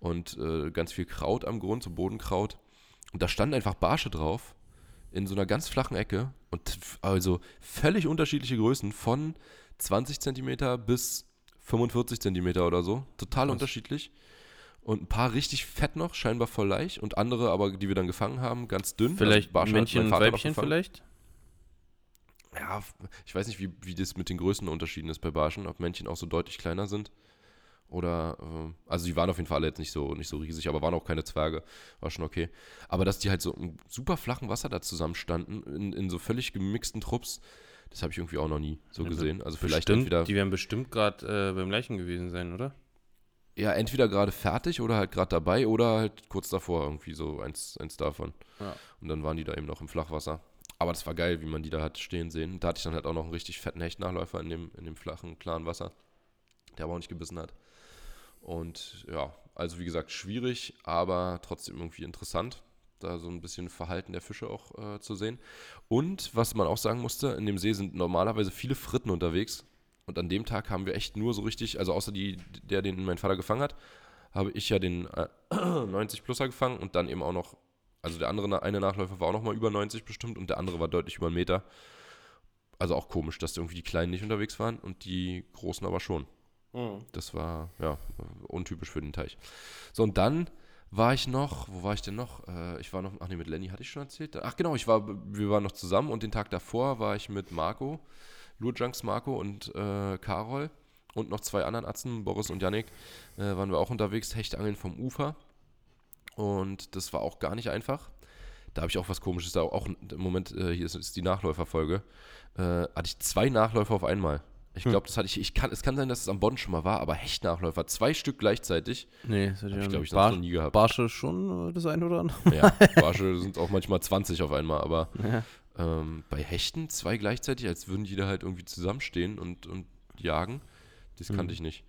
Und äh, ganz viel Kraut am Grund, so Bodenkraut. Und da standen einfach Barsche drauf, in so einer ganz flachen Ecke. Und also völlig unterschiedliche Größen, von 20 Zentimeter bis 45 Zentimeter oder so. Total Was? unterschiedlich und ein paar richtig fett noch, scheinbar voll leicht und andere aber, die wir dann gefangen haben, ganz dünn. Vielleicht also Männchen und Weibchen vielleicht? Ja, ich weiß nicht, wie, wie das mit den Größenunterschieden ist bei Barschen, ob Männchen auch so deutlich kleiner sind. Oder, äh, also die waren auf jeden Fall alle jetzt nicht so, nicht so riesig, aber waren auch keine Zwerge. War schon okay. Aber dass die halt so im super flachen Wasser da zusammenstanden, in, in so völlig gemixten Trupps, das habe ich irgendwie auch noch nie so ja, gesehen. Also vielleicht bestimmt, entweder. Die werden bestimmt gerade äh, beim Leichen gewesen sein, oder? ja, entweder gerade fertig oder halt gerade dabei oder halt kurz davor irgendwie so eins, eins davon. Ja. Und dann waren die da eben noch im Flachwasser. Aber das war geil, wie man die da hat stehen sehen. Da hatte ich dann halt auch noch einen richtig fetten Hechtnachläufer in dem, in dem flachen, klaren Wasser, der aber auch nicht gebissen hat. Und ja, also wie gesagt, schwierig, aber trotzdem irgendwie interessant, da so ein bisschen Verhalten der Fische auch äh, zu sehen. Und was man auch sagen musste, in dem See sind normalerweise viele Fritten unterwegs. Und an dem Tag haben wir echt nur so richtig, also außer die, der, den mein Vater gefangen hat, habe ich ja den äh, [clears throat] 90-Pluser gefangen und dann eben auch noch, also der andere, eine Nachläufer war auch noch mal über 90 bestimmt und der andere war deutlich über einen Meter. Also auch komisch, dass irgendwie die Kleinen nicht unterwegs waren und die Großen aber schon. Mhm. Das war, ja, untypisch für den Teich. So, und dann war ich noch, wo war ich denn noch? Äh, ich war noch, ach nee, mit Lenny hatte ich schon erzählt. Ach genau, ich war, wir waren noch zusammen und den Tag davor war ich mit Marco Lurjunks Marco und äh, Karol und noch zwei anderen Atzen, Boris und Yannick, äh, waren wir auch unterwegs, Hechtangeln vom Ufer. Und das war auch gar nicht einfach. Da habe ich auch was Komisches, da auch im Moment, äh, hier ist, ist, die Nachläuferfolge, äh, hatte ich zwei Nachläufer auf einmal. Ich hm. glaube, das hatte ich, ich kann, es kann sein, dass es am Bonn schon mal war, aber Hechtnachläufer, zwei Stück gleichzeitig. Nee, das hatte ich, glaube ich, Bar noch nie gehabt. Barsche schon äh, das eine oder andere? Ja, [laughs] Barsche sind auch manchmal 20 auf einmal, aber ja. Ähm, bei Hechten zwei gleichzeitig, als würden die da halt irgendwie zusammenstehen und, und jagen. Das kannte mhm. ich nicht.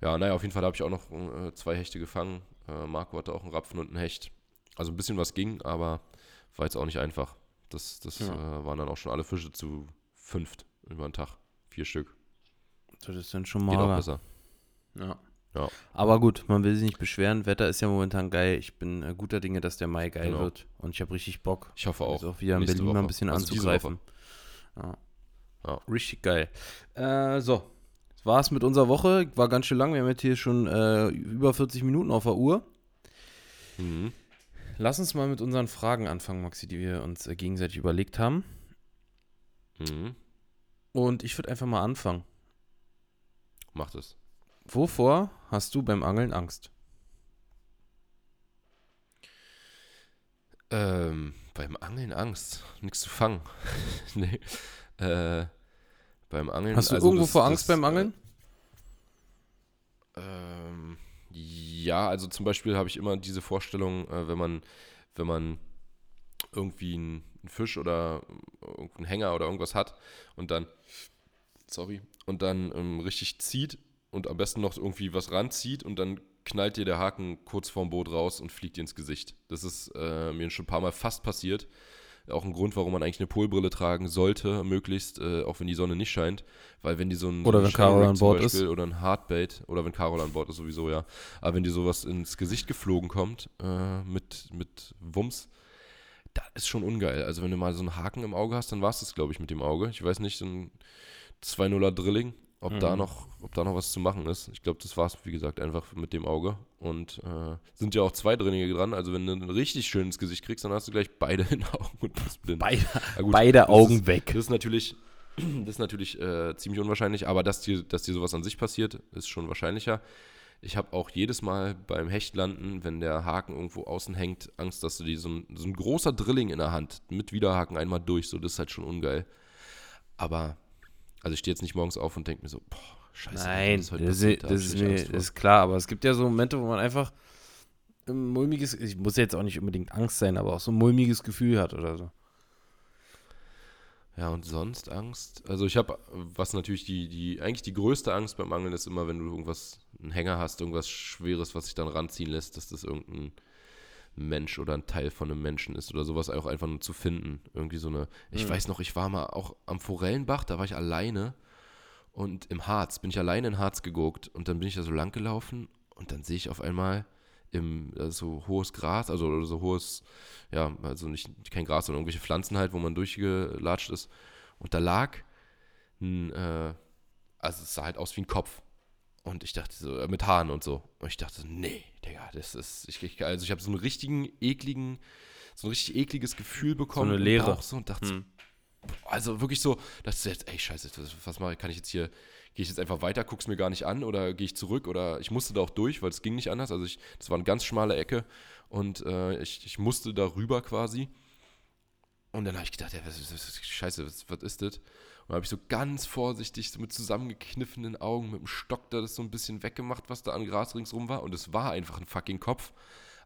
Ja, naja, auf jeden Fall habe ich auch noch äh, zwei Hechte gefangen. Äh, Marco hatte auch einen Rapfen und einen Hecht. Also ein bisschen was ging, aber war jetzt auch nicht einfach. Das, das ja. äh, waren dann auch schon alle Fische zu fünft über den Tag. Vier Stück. Das ist dann schon mal. Geht auch besser. Ja. Ja. Aber gut, man will sich nicht beschweren. Wetter ist ja momentan geil. Ich bin äh, guter Dinge, dass der Mai geil genau. wird. Und ich habe richtig Bock. Ich hoffe auch. Also auch wieder in Berlin Woche. mal ein bisschen also anzugreifen. Ja. ja. Richtig geil. Äh, so, das war's mit unserer Woche. War ganz schön lang. Wir haben jetzt hier schon äh, über 40 Minuten auf der Uhr. Mhm. Lass uns mal mit unseren Fragen anfangen, Maxi, die wir uns äh, gegenseitig überlegt haben. Mhm. Und ich würde einfach mal anfangen. Macht es. Wovor hast du beim Angeln Angst? Ähm, beim Angeln Angst. Nichts zu fangen. [laughs] nee. Äh, beim Angeln. Hast du also irgendwo das, vor Angst das, beim Angeln? Äh, ähm, ja, also zum Beispiel habe ich immer diese Vorstellung, äh, wenn man, wenn man irgendwie einen, einen Fisch oder einen Hänger oder irgendwas hat und dann, sorry, und dann ähm, richtig zieht und am besten noch irgendwie was ranzieht und dann knallt dir der Haken kurz vorm Boot raus und fliegt dir ins Gesicht. Das ist äh, mir schon ein paar Mal fast passiert. Auch ein Grund, warum man eigentlich eine Polbrille tragen sollte, möglichst, äh, auch wenn die Sonne nicht scheint. Weil wenn die so ein Oder wenn Carol an Bord Beispiel, ist. Oder ein Hardbait, oder wenn Carol an Bord ist sowieso, ja. Aber wenn dir sowas ins Gesicht geflogen kommt, äh, mit, mit Wumms, das ist schon ungeil. Also wenn du mal so einen Haken im Auge hast, dann war es das, glaube ich, mit dem Auge. Ich weiß nicht, so ein 2-0er Drilling ob, da noch, ob da noch was zu machen ist. Ich glaube, das war es, wie gesagt, einfach mit dem Auge. Und äh, sind ja auch zwei Zweitrennige dran. Also wenn du ein richtig schönes Gesicht kriegst, dann hast du gleich beide in den Augen und bist blind. Beide, Ja, gut, beide Augen ist, weg. Das ist natürlich, [clears throat] das ist natürlich äh, ziemlich unwahrscheinlich, aber dass dir, dass dir sowas an sich passiert, ist schon wahrscheinlicher. Ich habe auch jedes Mal beim Hechtlanden, wenn der Haken irgendwo außen hängt, Angst, dass du die so ein, so ein großer Drilling in der Hand mit Widerhaken einmal durch, so das ist halt schon ungeil. Aber, also ich stehe jetzt nicht morgens auf und denke mir so, boah, scheiße. Nein, das, heute ist, passiert, da hab das, ist, mir, das ist klar, aber es gibt ja so Momente, wo man einfach ein mulmiges, ich muss jetzt auch nicht unbedingt Angst sein, aber auch so ein mulmiges Gefühl hat oder so. Ja, und sonst Angst? Also ich habe, was natürlich die, die, eigentlich die größte Angst beim Angeln ist immer, wenn du irgendwas, einen Hänger hast, irgendwas Schweres, was sich dann ranziehen lässt, dass das irgendein Mensch oder ein Teil von einem Menschen ist oder sowas auch einfach nur zu finden. Irgendwie so eine, ich Mhm. weiß noch, ich war mal auch am Forellenbach, da war ich alleine und im Harz, bin ich alleine in Harz geguckt und dann bin ich da so lang gelaufen und dann sehe ich auf einmal im so hohes Gras, also so hohes, ja, also nicht kein Gras, sondern irgendwelche Pflanzen halt, wo man durchgelatscht ist. Und da lag ein, äh, also es sah halt aus wie ein Kopf. Und ich dachte so, äh, mit Haaren und so. Und ich dachte so, nee, Digga, das ist, ich, ich, also ich habe so einen richtigen, ekligen, so ein richtig ekliges Gefühl bekommen. eine im Leere. Bauch So, und dachte so, Hm. also wirklich so, dass du jetzt, ey, scheiße, was, was mache ich? Kann ich jetzt hier, gehe ich jetzt einfach weiter, guck's mir gar nicht an oder gehe ich zurück oder ich musste da auch durch, weil es ging nicht anders. Also ich, das war eine ganz schmale Ecke und äh, ich, ich musste da rüber quasi. Und dann habe ich gedacht, ja, was, was, was, scheiße, was, was ist das? Und dann habe ich so ganz vorsichtig, so mit zusammengekniffenen Augen, mit dem Stock da das so ein bisschen weggemacht, was da an Gras ringsrum war. Und es war einfach ein fucking Kopf,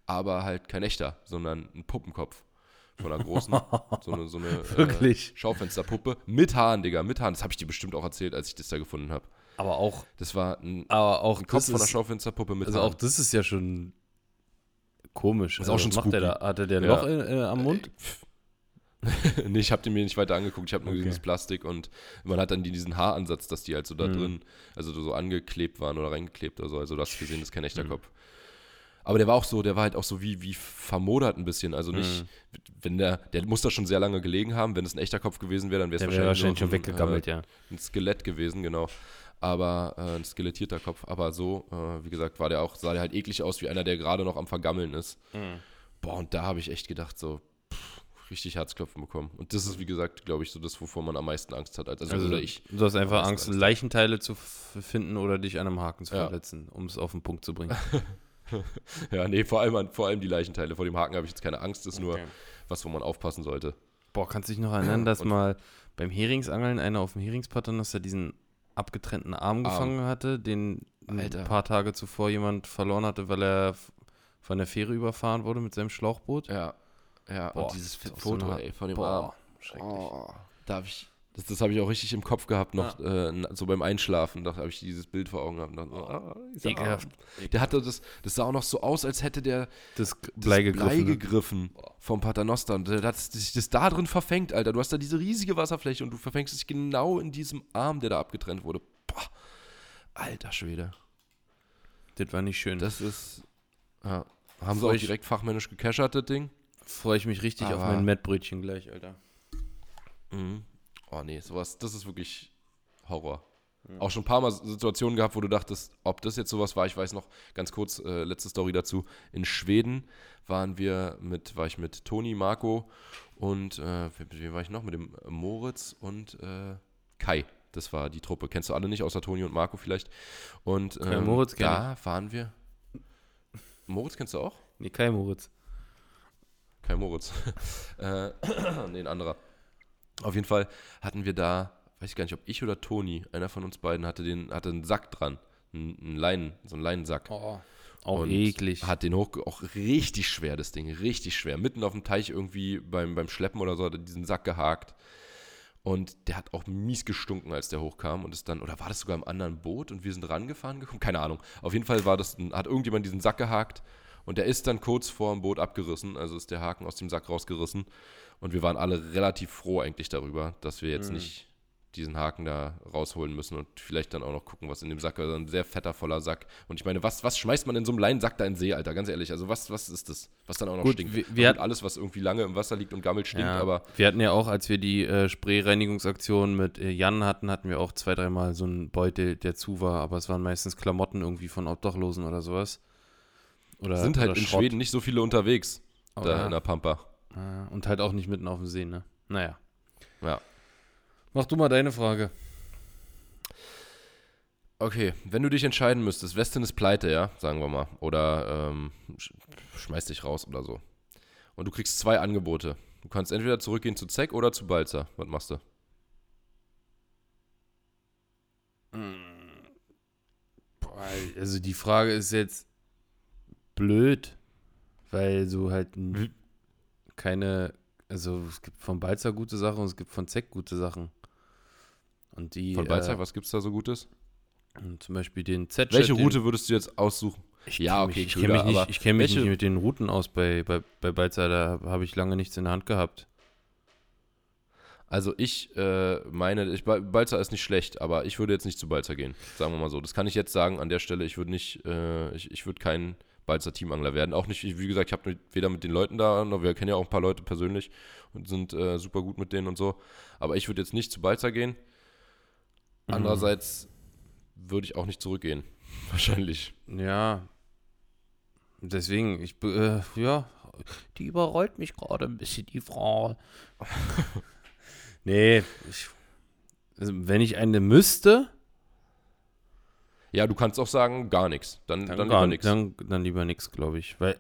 aber halt kein echter, sondern ein Puppenkopf von einer großen, [laughs] so eine, so eine äh? Schaufensterpuppe mit Haaren, Digga, mit Haaren. Das habe ich dir bestimmt auch erzählt, als ich das da gefunden habe. Aber auch, Das war ein, aber auch ein Kopf von einer Schaufensterpuppe mit also Haaren. auch das ist ja schon komisch. Das ist auch Also schon was macht der da? Hatte der Ja. Loch äh, äh, am Mund? [laughs] nee, ich habe den mir nicht weiter angeguckt. Ich habe nur Okay. gesehen, das Plastik und man hat dann die, diesen Haaransatz, dass die halt so da Mhm. drin, also so angeklebt waren oder reingeklebt oder so. Also du hast gesehen, das ist kein echter Mhm. Kopf. Aber der war auch so, der war halt auch so wie, wie vermodert ein bisschen. Also nicht, Mhm. wenn der, der muss da schon sehr lange gelegen haben. Wenn es ein echter Kopf gewesen wäre, dann wäre es wahrscheinlich, wahrscheinlich schon ein, weggegammelt, äh, ja. ein Skelett gewesen, genau. Aber äh, ein skelettierter Kopf. Aber so, äh, wie gesagt, war der auch, sah der halt eklig aus wie einer, der gerade noch am Vergammeln ist. Mhm. Boah, und da habe ich echt gedacht, so richtig Herzklopfen bekommen. Und das ist, wie gesagt, glaube ich, so das, wovor man am meisten Angst hat. Also, Also oder ich. Du hast einfach Angst, meisten Leichenteile zu finden oder dich an einem Haken zu Ja. verletzen, um es auf den Punkt zu bringen. [laughs] [laughs] Ja, nee, vor allem, vor allem die Leichenteile. Vor dem Haken habe ich jetzt keine Angst, das ist nur Okay. was, wo man aufpassen sollte. Boah, kannst du dich noch erinnern, dass Und- mal beim Heringsangeln einer auf dem Heringspattern, der diesen abgetrennten Arm Arm. gefangen hatte, den Alter. ein paar Tage zuvor jemand verloren hatte, weil er von der Fähre überfahren wurde mit seinem Schlauchboot? Ja, ja, Boah, und dieses Foto, so ey, von dem Arm. Boah, schrecklich. Oh, da habe ich, das, das habe ich auch richtig im Kopf gehabt, noch äh, na- so beim Einschlafen, da habe ich dieses Bild vor Augen gehabt. dachte so, ah, Ekelhaft. Arm. Der hatte das, das sah auch noch so aus, als hätte der Das das Blei gegriffen. gegriffen vom Paternoster. Und der hat sich das da drin verfängt, Alter. Du hast da diese riesige Wasserfläche und du verfängst dich genau in diesem Arm, der da abgetrennt wurde. Boah. Alter Schwede. Das war nicht schön. Das ist. Ja. Haben sie Voll auch ich- direkt fachmännisch gecachert, das Ding? Freue ich mich richtig auf Aber- mein Mettbrötchen gleich, Alter. Mhm. Oh nee, sowas, das ist wirklich Horror. Auch schon ein paar Mal Situationen gehabt, wo du dachtest, ob das jetzt sowas war. Ich weiß noch, ganz kurz, äh, letzte Story dazu. In Schweden waren wir mit, war ich mit Toni, Marco und äh, wem war ich noch? Mit dem Moritz und äh, Kai. Das war die Truppe. Kennst du alle nicht, außer Toni und Marco vielleicht. Und Kai ähm, Moritz kenn da waren wir. Moritz kennst du auch? Nee, kein Moritz. Kein Moritz. [laughs] äh, [clears throat] nee, ein anderer. Auf jeden Fall hatten wir da, weiß ich gar nicht, ob ich oder Toni, einer von uns beiden, hatte, den, hatte einen Sack dran. Einen, einen Leinen, so einen Leinensack. Oh, auch Und eklig. Hat den hoch, auch richtig schwer, das Ding, richtig schwer. Mitten auf dem Teich irgendwie beim, beim Schleppen oder so, hat er diesen Sack gehakt. Und der hat auch mies gestunken, als der hochkam. Und ist dann, oder war das sogar im anderen Boot und wir sind rangefahren gekommen? Keine Ahnung. Auf jeden Fall war das, ein, hat irgendjemand diesen Sack gehakt und der ist dann kurz vor dem Boot abgerissen. Also ist der Haken aus dem Sack rausgerissen. Und wir waren alle relativ froh eigentlich darüber, dass wir jetzt Mhm. nicht diesen Haken da rausholen müssen und vielleicht dann auch noch gucken, was in dem Sack ist. Also ein sehr fetter, voller Sack. Und ich meine, was, was schmeißt man in so einem Leinsack da in den See, Alter? Ganz ehrlich. Also was, was ist das, was dann auch noch Gut, stinkt? wir- wir alles, was irgendwie lange im Wasser liegt und gammelt, stinkt, Ja, aber wir hatten ja auch, als wir die äh, Sprayreinigungsaktion mit äh, Jan hatten, hatten wir auch zwei, dreimal so einen Beutel, der zu war, aber es waren meistens Klamotten irgendwie von Obdachlosen oder sowas. Oder, sind halt in Schrott. Schweden nicht so viele unterwegs, Aber da ja. in der Pampa. Ah, Und halt auch nicht mitten auf dem See, ne? Naja. Ja. Mach du mal deine Frage. Okay, wenn du dich entscheiden müsstest, Westin ist pleite, ja, sagen wir mal, oder ähm, sch schmeiß dich raus oder so. Und du kriegst zwei Angebote. Du kannst entweder zurückgehen zu Zeck oder zu Balzer. Was machst du? Boah, also die Frage ist jetzt blöd, weil so halt n- keine, also es gibt von Balzer gute Sachen und es gibt von Zeck gute Sachen. Und die, Von Balzer, äh, was gibt's da so Gutes? zum Beispiel den Z. Welche Route würdest du jetzt aussuchen? Ich Ja, okay, mich, ich kenne mich, nicht, ich kenn mich welche- nicht mit den Routen aus bei, bei, bei Balzer, da habe ich lange nichts in der Hand gehabt. Also ich äh, meine, ich, Ba- Balzer ist nicht schlecht, aber ich würde jetzt nicht zu Balzer gehen, sagen wir mal so. Das kann ich jetzt sagen an der Stelle. Ich würde nicht, äh, ich, ich würde kein Balzer Teamangler werden. Auch nicht, ich, wie gesagt, ich habe weder mit den Leuten da, noch wir kennen ja auch ein paar Leute persönlich und sind äh, super gut mit denen und so. Aber ich würde jetzt nicht zu Balzer gehen. Mhm. Andererseits würde ich auch nicht zurückgehen. [laughs] Wahrscheinlich. Ja. Deswegen, ich, äh, ja, die überrollt mich gerade ein bisschen, die Frau. [laughs] nee, ich, also wenn ich eine müsste, Ja, du kannst auch sagen, gar nichts. Dann, dann, dann, gar lieber nichts. Dann, dann lieber nichts, glaube ich. Weil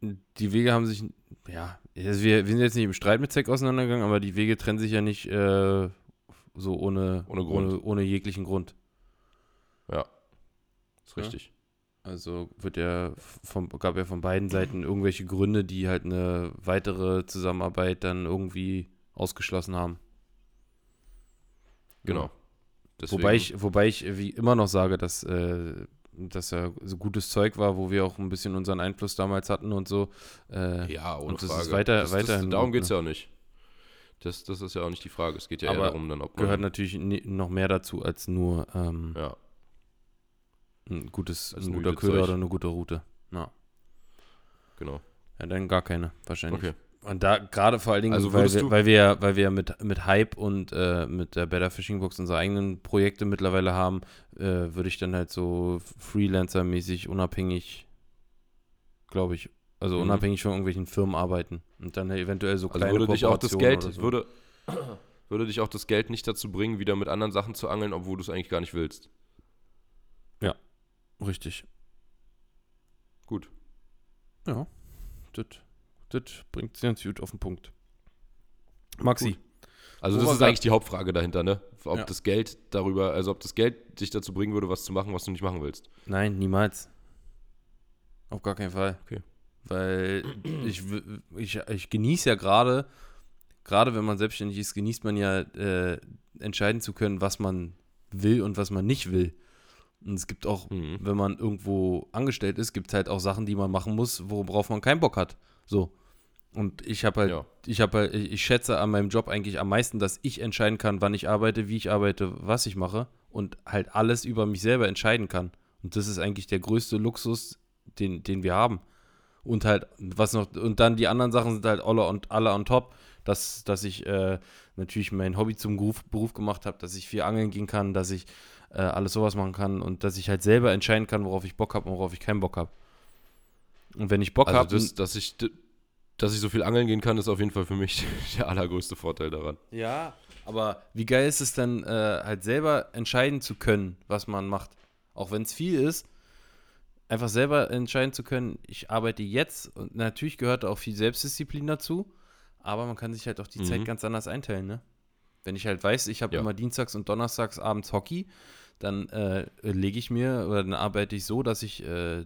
die Wege haben sich, ja, also wir, wir sind jetzt nicht im Streit mit Zeck auseinandergegangen, aber die Wege trennen sich ja nicht äh, so ohne, Ohne Grund. Ohne, ohne jeglichen Grund. Ist Ja. richtig. Also wird ja vom, gab ja von beiden Seiten irgendwelche Gründe, die halt eine weitere Zusammenarbeit dann irgendwie ausgeschlossen haben. Genau. Deswegen- Wobei ich, wobei ich wie immer noch sage, dass, äh, dass er so gutes Zeug war, wo wir auch ein bisschen unseren Einfluss damals hatten und so. Äh, Ja, ohne und das Frage. ist weiter- das, weiterhin das, darum geht es ne? ja auch nicht. Das, das ist ja auch nicht die Frage. Es geht ja eher Aber darum, dann, ob man. gehört natürlich noch mehr dazu als nur ähm, ja, ein, gutes, Als ein guter Köder Zeug. oder eine gute Route. Ja. genau. ja, dann gar keine, wahrscheinlich. Okay. Und da gerade vor allen Dingen, Also weil, wir, weil wir ja, weil wir ja mit, mit Hype und äh, mit der Better Fishing Box unsere eigenen Projekte mittlerweile haben, äh, würde ich dann halt so Freelancer-mäßig unabhängig, glaube ich, also Mhm. unabhängig von irgendwelchen Firmen arbeiten und dann eventuell so Also kleine würde dich auch das Geld, so. würde, [clears throat] würde dich auch das Geld nicht dazu bringen, wieder mit anderen Sachen zu angeln, obwohl du es eigentlich gar nicht willst. Richtig. Gut. Ja, das, das bringt es ganz gut auf den Punkt. Maxi. Gut. Also Wo das ist eigentlich die Hauptfrage dahinter, ne? Ob Ja. das Geld darüber, also ob das Geld dich dazu bringen würde, was zu machen, was du nicht machen willst. Nein, niemals. Auf gar keinen Fall. Okay. Weil ich, ich, ich genieße ja gerade, gerade wenn man selbstständig ist, genießt man ja äh, entscheiden zu können, was man will und was man nicht will. Und es gibt auch, Mhm. wenn man irgendwo angestellt ist, gibt es halt auch Sachen, die man machen muss, worauf man keinen Bock hat. So. Und ich habe halt, Ja. ich habe halt, ich schätze an meinem Job eigentlich am meisten, dass ich entscheiden kann, wann ich arbeite, wie ich arbeite, was ich mache und halt alles über mich selber entscheiden kann. Und das ist eigentlich der größte Luxus, den, den wir haben. Und halt, was noch, und dann die anderen Sachen sind halt alle on, alle on top, dass, dass ich äh, natürlich mein Hobby zum Beruf, Beruf gemacht habe, dass ich viel angeln gehen kann, dass ich äh, alles sowas machen kann und dass ich halt selber entscheiden kann, worauf ich Bock habe und worauf ich keinen Bock habe. Und wenn ich Bock Also habe, das, dass ich, dass ich so viel angeln gehen kann, ist auf jeden Fall für mich [laughs] der allergrößte Vorteil daran. Ja, aber wie geil ist es dann, äh, halt selber entscheiden zu können, was man macht. Auch wenn es viel ist, einfach selber entscheiden zu können, ich arbeite jetzt und natürlich gehört auch viel Selbstdisziplin dazu, aber man kann sich halt auch die Mhm. Zeit ganz anders einteilen, ne? Wenn ich halt weiß, ich habe Ja. immer dienstags und donnerstags abends Hockey, dann äh, lege ich mir oder dann arbeite ich so, dass ich äh,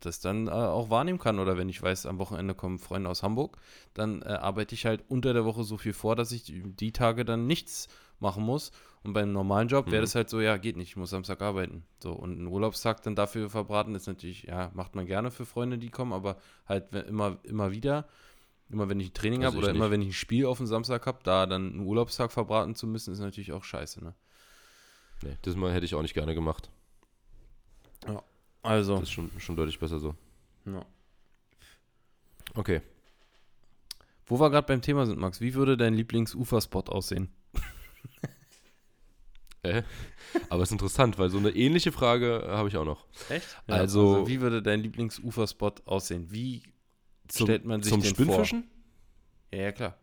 das dann äh, auch wahrnehmen kann. Oder wenn ich weiß, am Wochenende kommen Freunde aus Hamburg, dann äh, arbeite ich halt unter der Woche so viel vor, dass ich die, die Tage dann nichts machen muss. Und beim normalen Job wäre Mhm. das halt so, ja, geht nicht, ich muss Samstag arbeiten. So, und einen Urlaubstag dann dafür verbraten, ist natürlich, ja, macht man gerne für Freunde, die kommen, aber halt immer, immer wieder. Immer wenn ich ein Training Also habe oder ich immer nicht. wenn ich ein Spiel auf den Samstag habe, da dann einen Urlaubstag verbraten zu müssen, ist natürlich auch scheiße, ne? Nee, das Mal hätte ich auch nicht gerne gemacht. Also, Das ist schon, schon deutlich besser so. ja. Okay. wo wir gerade beim Thema sind, Max, wie würde dein Lieblings-Uferspot aussehen? Äh, aber es ist interessant, weil so eine ähnliche Frage äh, habe ich auch noch. Echt? Also- wie würde dein Lieblings-Uferspot aussehen? Wie Zum, stellt man sich zum den Spinnfischen? vor? Ja, ja, klar.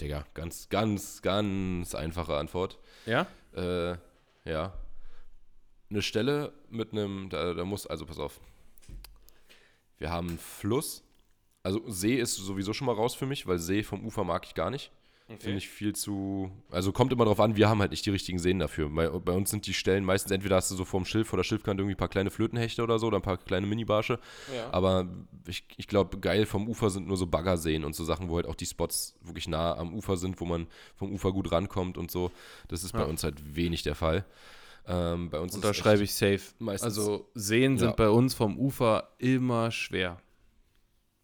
Digga, ganz, ganz, ganz einfache Antwort. Ja? Äh, ja. Eine Stelle mit einem, da, da muss, also pass auf. Wir haben einen Fluss. Also See ist sowieso schon mal raus für mich, weil See vom Ufer mag ich gar nicht. Finde ich viel zu. Also kommt immer drauf an, wir haben halt nicht die richtigen Seen dafür. Bei, bei uns sind die Stellen meistens entweder hast du so vorm Schilf oder Schilfkante irgendwie ein paar kleine Flötenhechte oder so oder ein paar kleine Minibarsche. Ja. Aber ich, ich glaube, geil vom Ufer sind nur so Baggerseen und so Sachen, wo halt auch die Spots wirklich nah am Ufer sind, wo man vom Ufer gut rankommt und so. Das ist bei Ja. uns halt wenig der Fall. Ähm, bei uns Unterschreibe ich safe. meistens- also Seen sind Ja. bei uns vom Ufer immer schwer.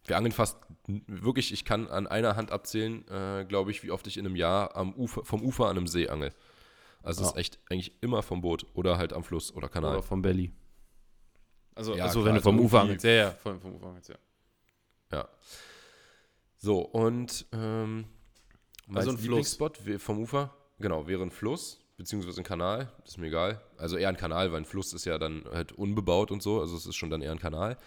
Wir angeln fast wirklich, ich kann an einer Hand abzählen, äh, glaube ich, wie oft ich in einem Jahr am Ufer, vom Ufer an einem See angel. Also es Ja. ist echt eigentlich immer vom Boot oder halt am Fluss oder Kanal. Oder vom Belly. Also, Ja, also klar, wenn du also vom Ufer irgendwie- angelst. Ja, ja, vom, vom Ufer angelst, ja. Ja. So, und ähm, mein Also ein. Lieblingsspot vom Ufer, genau, wäre ein Fluss, beziehungsweise ein Kanal, das ist mir egal. Also eher ein Kanal, weil ein Fluss ist ja dann halt unbebaut und so, also es ist schon dann eher ein Kanal.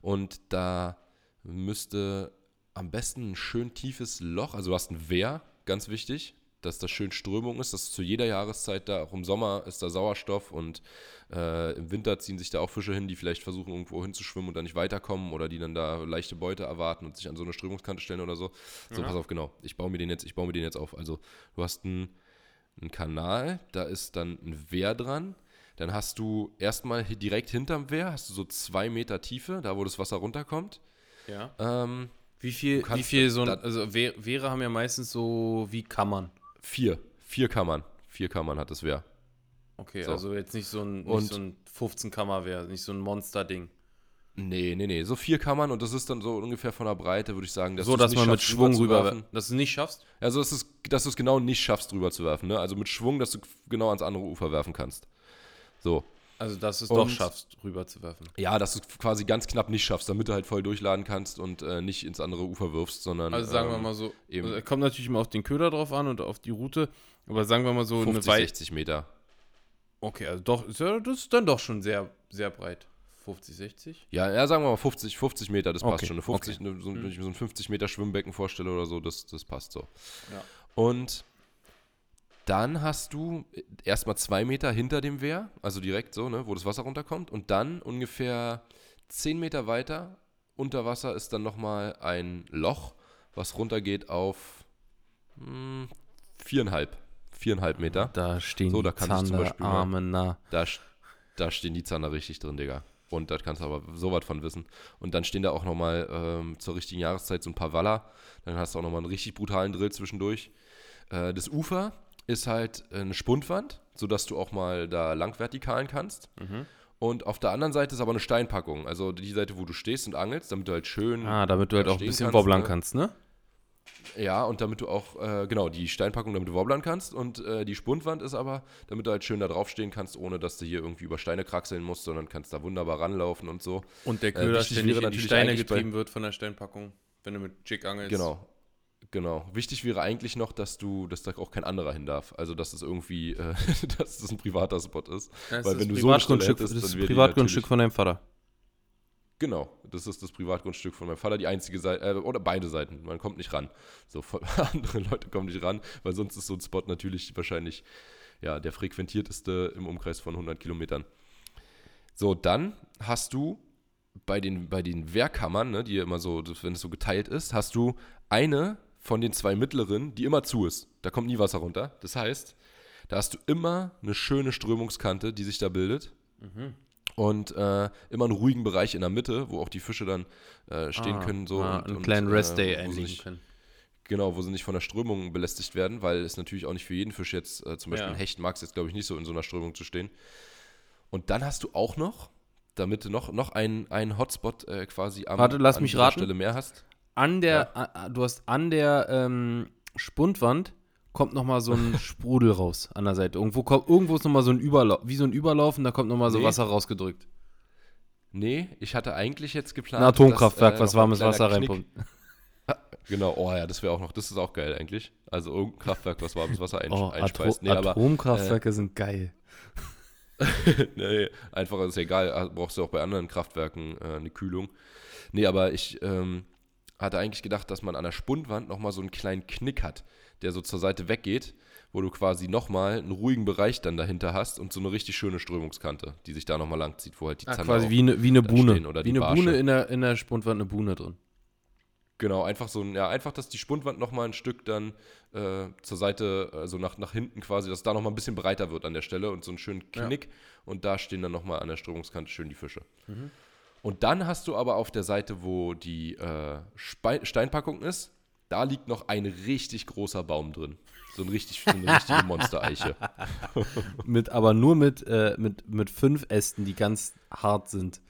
Und da müsste am besten ein schön tiefes Loch, also du hast ein Wehr, ganz wichtig, dass da schön Strömung ist, dass zu jeder Jahreszeit da, auch im Sommer ist da Sauerstoff und äh, im Winter ziehen sich da auch Fische hin, die vielleicht versuchen, irgendwo hinzuschwimmen und dann nicht weiterkommen oder die dann da leichte Beute erwarten und sich an so eine Strömungskante stellen oder so. So, Ja. pass auf, genau. Ich baue mir den jetzt, ich baue mir den jetzt auf. Also, du hast einen, einen Kanal, da ist dann ein Wehr dran. Dann hast du erstmal direkt hinterm Wehr, hast du so zwei Meter Tiefe, da wo das Wasser runterkommt. ja. Ähm, Wie viel, wie viel so ein, also We- Wehre haben ja meistens so wie Kammern. vier. Vier Kammern. Vier Kammern hat das Wehr. Okay, So. also jetzt nicht so ein, nicht so ein 15 Kammer Wehr, nicht so ein Monster-Ding. Nee, nee, nee. So vier Kammern und das ist dann so ungefähr von der Breite, würde ich sagen. Dass so, dass man mit Schwung rüber, rüberzuwerfen. dass du es nicht schaffst. Also, dass, es, dass du es genau nicht schaffst, rüber zu werfen. Ne? Also mit Schwung, dass du genau ans andere Ufer werfen kannst. So. Also, dass du es Und- doch schaffst, rüber zu werfen. Ja, dass du es quasi ganz knapp nicht schaffst, damit du halt voll durchladen kannst und äh, nicht ins andere Ufer wirfst, sondern. Also sagen wir ähm, mal so, eben. also, kommt natürlich immer auf den Köder drauf an und auf die Route, aber sagen wir mal so 50, eine Weite. 60 Meter. Okay, also doch, ist ja- das ist dann doch schon sehr, sehr breit. 50, 60? Ja, ja, sagen wir mal 50, 50 Meter, das passt Okay, schon. Eine 50, okay. eine, so, wenn ich mir so ein 50 Meter Schwimmbecken vorstelle oder so, das, das passt so. Ja. Und dann hast du erstmal zwei Meter hinter dem Wehr, also direkt so, ne, wo das Wasser runterkommt. Und dann ungefähr 10 Meter weiter unter Wasser ist dann nochmal ein Loch, was runtergeht auf hm, viereinhalb, viereinhalb Meter. Da stehen So, da die kann ich zum Beispiel mal- Arme nah. Da, da stehen die Zander richtig drin, Digga. Und da kannst du aber so was von wissen. Und dann stehen da auch nochmal ähm, zur richtigen Jahreszeit so ein paar Waller. Dann hast du auch nochmal einen richtig brutalen Drill zwischendurch. Äh, das Ufer ist halt eine Spundwand, sodass du auch mal da lang vertikalen kannst. Mhm. Und auf der anderen Seite ist aber eine Steinpackung. Also die Seite, wo du stehst und angelst, damit du halt schön Ah, damit du halt auch ein bisschen kannst, ne? kannst, ne? Ja, und damit du auch, äh, genau, die Steinpackung, damit du wobblern kannst. Und äh, die Spundwand ist aber, damit du halt schön da draufstehen kannst, ohne dass du hier irgendwie über Steine kraxeln musst, sondern kannst da wunderbar ranlaufen und so. Und der Äh, Köder ständig wäre in die Steine getrieben wird von der Steinpackung, wenn du mit Jig angelst. Genau. Genau. Wichtig wäre eigentlich noch, dass du, dass da auch kein anderer hin darf. Also, dass es irgendwie, äh, [laughs] dass es ein privater Spot ist. Das Weil ist wenn das du so eine Stelle Privatgrundstück, hättest, das ist das die Privatgrundstück von deinem Vater. Genau, das ist das Privatgrundstück von meinem Vater, die einzige Seite, äh, oder beide Seiten, man kommt nicht ran. So, [laughs] andere Leute kommen nicht ran, weil sonst ist so ein Spot natürlich wahrscheinlich, ja, der frequentierteste im Umkreis von 100 Kilometern. So, dann hast du bei den, bei den Wehrkammern, ne, die immer so, wenn es so geteilt ist, hast du eine von den zwei mittleren, die immer zu ist. Da kommt nie Wasser runter. Das heißt, da hast du immer eine schöne Strömungskante, die sich da bildet Mhm. Und äh, immer einen ruhigen Bereich in der Mitte, wo auch die Fische dann äh, stehen Ah, können. So ah, und, einen und, kleinen äh, Rest-Day wo sie einlegen nicht, können. Genau, wo sie nicht von der Strömung belästigt werden, weil es natürlich auch nicht für jeden Fisch jetzt, äh, zum Beispiel Ja. ein Hecht mag es jetzt, glaube ich, nicht so in so einer Strömung zu stehen. Und dann hast du auch noch, damit du noch, noch einen, einen Hotspot äh, quasi am, Warte, lass an mich raten. Stelle mehr hast. an der, a- du hast an der ähm, Spundwand kommt noch mal so ein [laughs] Sprudel raus an der Seite. Irgendwo, kommt, irgendwo ist noch mal so ein Überlauf, wie so ein Überlauf und da kommt noch mal so Nee. Wasser rausgedrückt. Nee, ich hatte eigentlich jetzt geplant. Ein Atomkraftwerk, dass, äh, was ein warmes Wasser Knick- reinpumpt. [laughs] Genau, oh ja, das wäre auch noch, das ist auch geil eigentlich. Also irgendein Kraftwerk, was warmes Wasser einsch Oh, einspeist. Nee, aber Atomkraftwerke sind geil. [laughs] nee, einfach ist ja egal, ah, brauchst du auch bei anderen Kraftwerken äh, eine Kühlung. Nee, aber ich ähm, hatte eigentlich gedacht, dass man an der Spundwand nochmal so einen kleinen Knick hat, der so zur Seite weggeht, wo du quasi nochmal einen ruhigen Bereich dann dahinter hast und so eine richtig schöne Strömungskante, die sich da nochmal lang zieht, wo halt die Ah, Zander quasi auch- wie eine, wie eine Buhne. oder wie eine Barsche. Buhne in der, in der Spundwand, eine Buhne drin. Genau, einfach so ein, ja, einfach, dass die Spundwand nochmal ein Stück dann äh, zur Seite, also nach, nach hinten quasi, dass da nochmal ein bisschen breiter wird an der Stelle und so einen schönen Ja. Knick und da stehen dann nochmal an der Strömungskante schön die Fische. Mhm. Und dann hast du aber auf der Seite, wo die äh, Steinpackung ist, da liegt noch ein richtig großer Baum drin. So, ein richtig, so eine richtige [laughs] Monstereiche. Mit, aber nur mit, äh, mit, mit fünf Ästen, die ganz hart sind.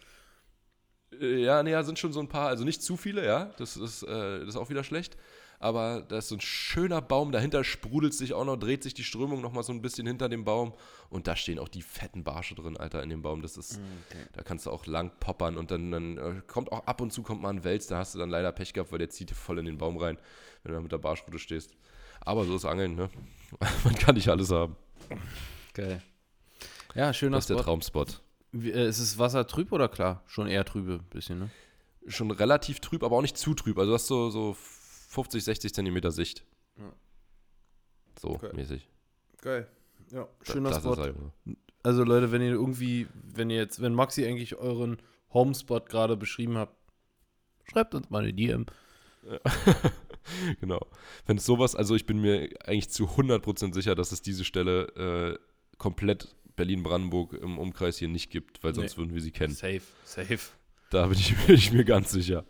Äh, Ja, nee, ja, sind schon so ein paar, also nicht zu viele, ja, das ist, äh, das ist auch wieder schlecht. Aber da ist so ein schöner Baum, dahinter sprudelt sich auch noch, dreht sich die Strömung noch mal so ein bisschen hinter dem Baum. Und da stehen auch die fetten Barsche drin, Alter, in dem Baum. Das ist, da kannst du auch lang poppern und dann, dann äh, kommt auch ab und zu kommt mal ein Wels, da hast du dann leider Pech gehabt, weil der zieht dir voll in den Baum rein, wenn du da mit der Barschrute stehst. Aber so ist Angeln, ne? [laughs] Man kann nicht alles haben. Geil. Ja, schöner Das ist der Spot. Traumspot. Wie, äh, ist es Wasser trüb oder klar? Schon eher trübe, bisschen, ne? Schon relativ trüb, aber auch nicht zu trüb. Also du hast so, so 50, 60 Zentimeter Sicht. Ja. So Okay. mäßig. Geil. Ja, schöner das Spot. Er, Junge. Also Leute, wenn ihr irgendwie, wenn ihr jetzt, wenn Maxi eigentlich euren Homespot gerade beschrieben habt, schreibt uns mal eine DM. [laughs] genau. Wenn es sowas, also ich bin mir eigentlich zu 100% sicher, dass es diese Stelle äh, komplett Berlin-Brandenburg im Umkreis hier nicht gibt, weil sonst Nee. würden wir sie kennen. Safe, safe. Da bin ich, [laughs] bin ich mir ganz sicher.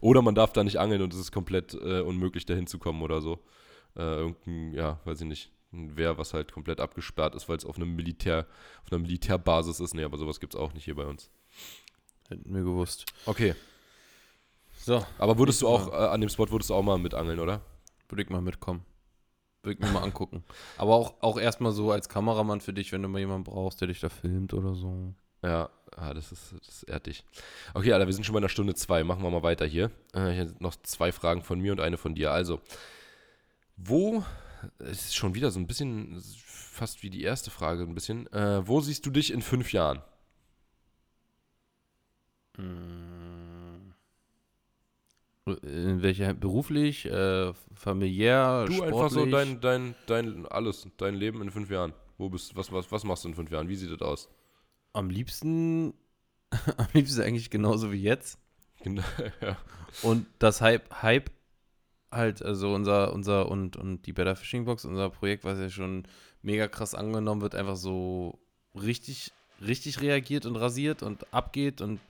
Oder man darf da nicht angeln und es ist komplett äh, unmöglich, da hinzukommen oder so. Äh, irgendein, ja, weiß ich nicht, ein Wehr, was halt komplett abgesperrt ist, weil es auf einem Militär, auf einer Militärbasis ist. Nee, aber sowas gibt es auch nicht hier bei uns. Hätten wir gewusst. Okay. So, Aber würdest du auch, äh, an dem Spot würdest du auch mal mit angeln, oder? würde ich mal mitkommen. Würde ich mir mal angucken. Aber auch, auch erstmal so als Kameramann für dich, wenn du mal jemanden brauchst, der dich da filmt oder so. Ja, ah, das ist, das ist erdig. Okay, Alter, wir sind schon bei einer Stunde zwei. Machen wir mal weiter hier. Äh, noch zwei Fragen von mir und eine von dir. Also, wo, es ist schon wieder so ein bisschen, fast wie die erste Frage, ein bisschen. Äh, wo siehst du dich in fünf Jahren? In welcher beruflich, äh, familiär, Du sportlich? einfach so dein, dein, dein, alles, dein Leben in fünf Jahren. Wo bist, was, was, was machst du in fünf Jahren? Wie sieht das aus? Am liebsten, [laughs] am liebsten eigentlich genauso wie jetzt. Genau, [laughs] ja. Und das Hype, Hype halt, also unser, unser und, und die Better Fishing Box, unser Projekt, was ja schon mega krass angenommen wird, einfach so richtig, richtig reagiert und rasiert und abgeht und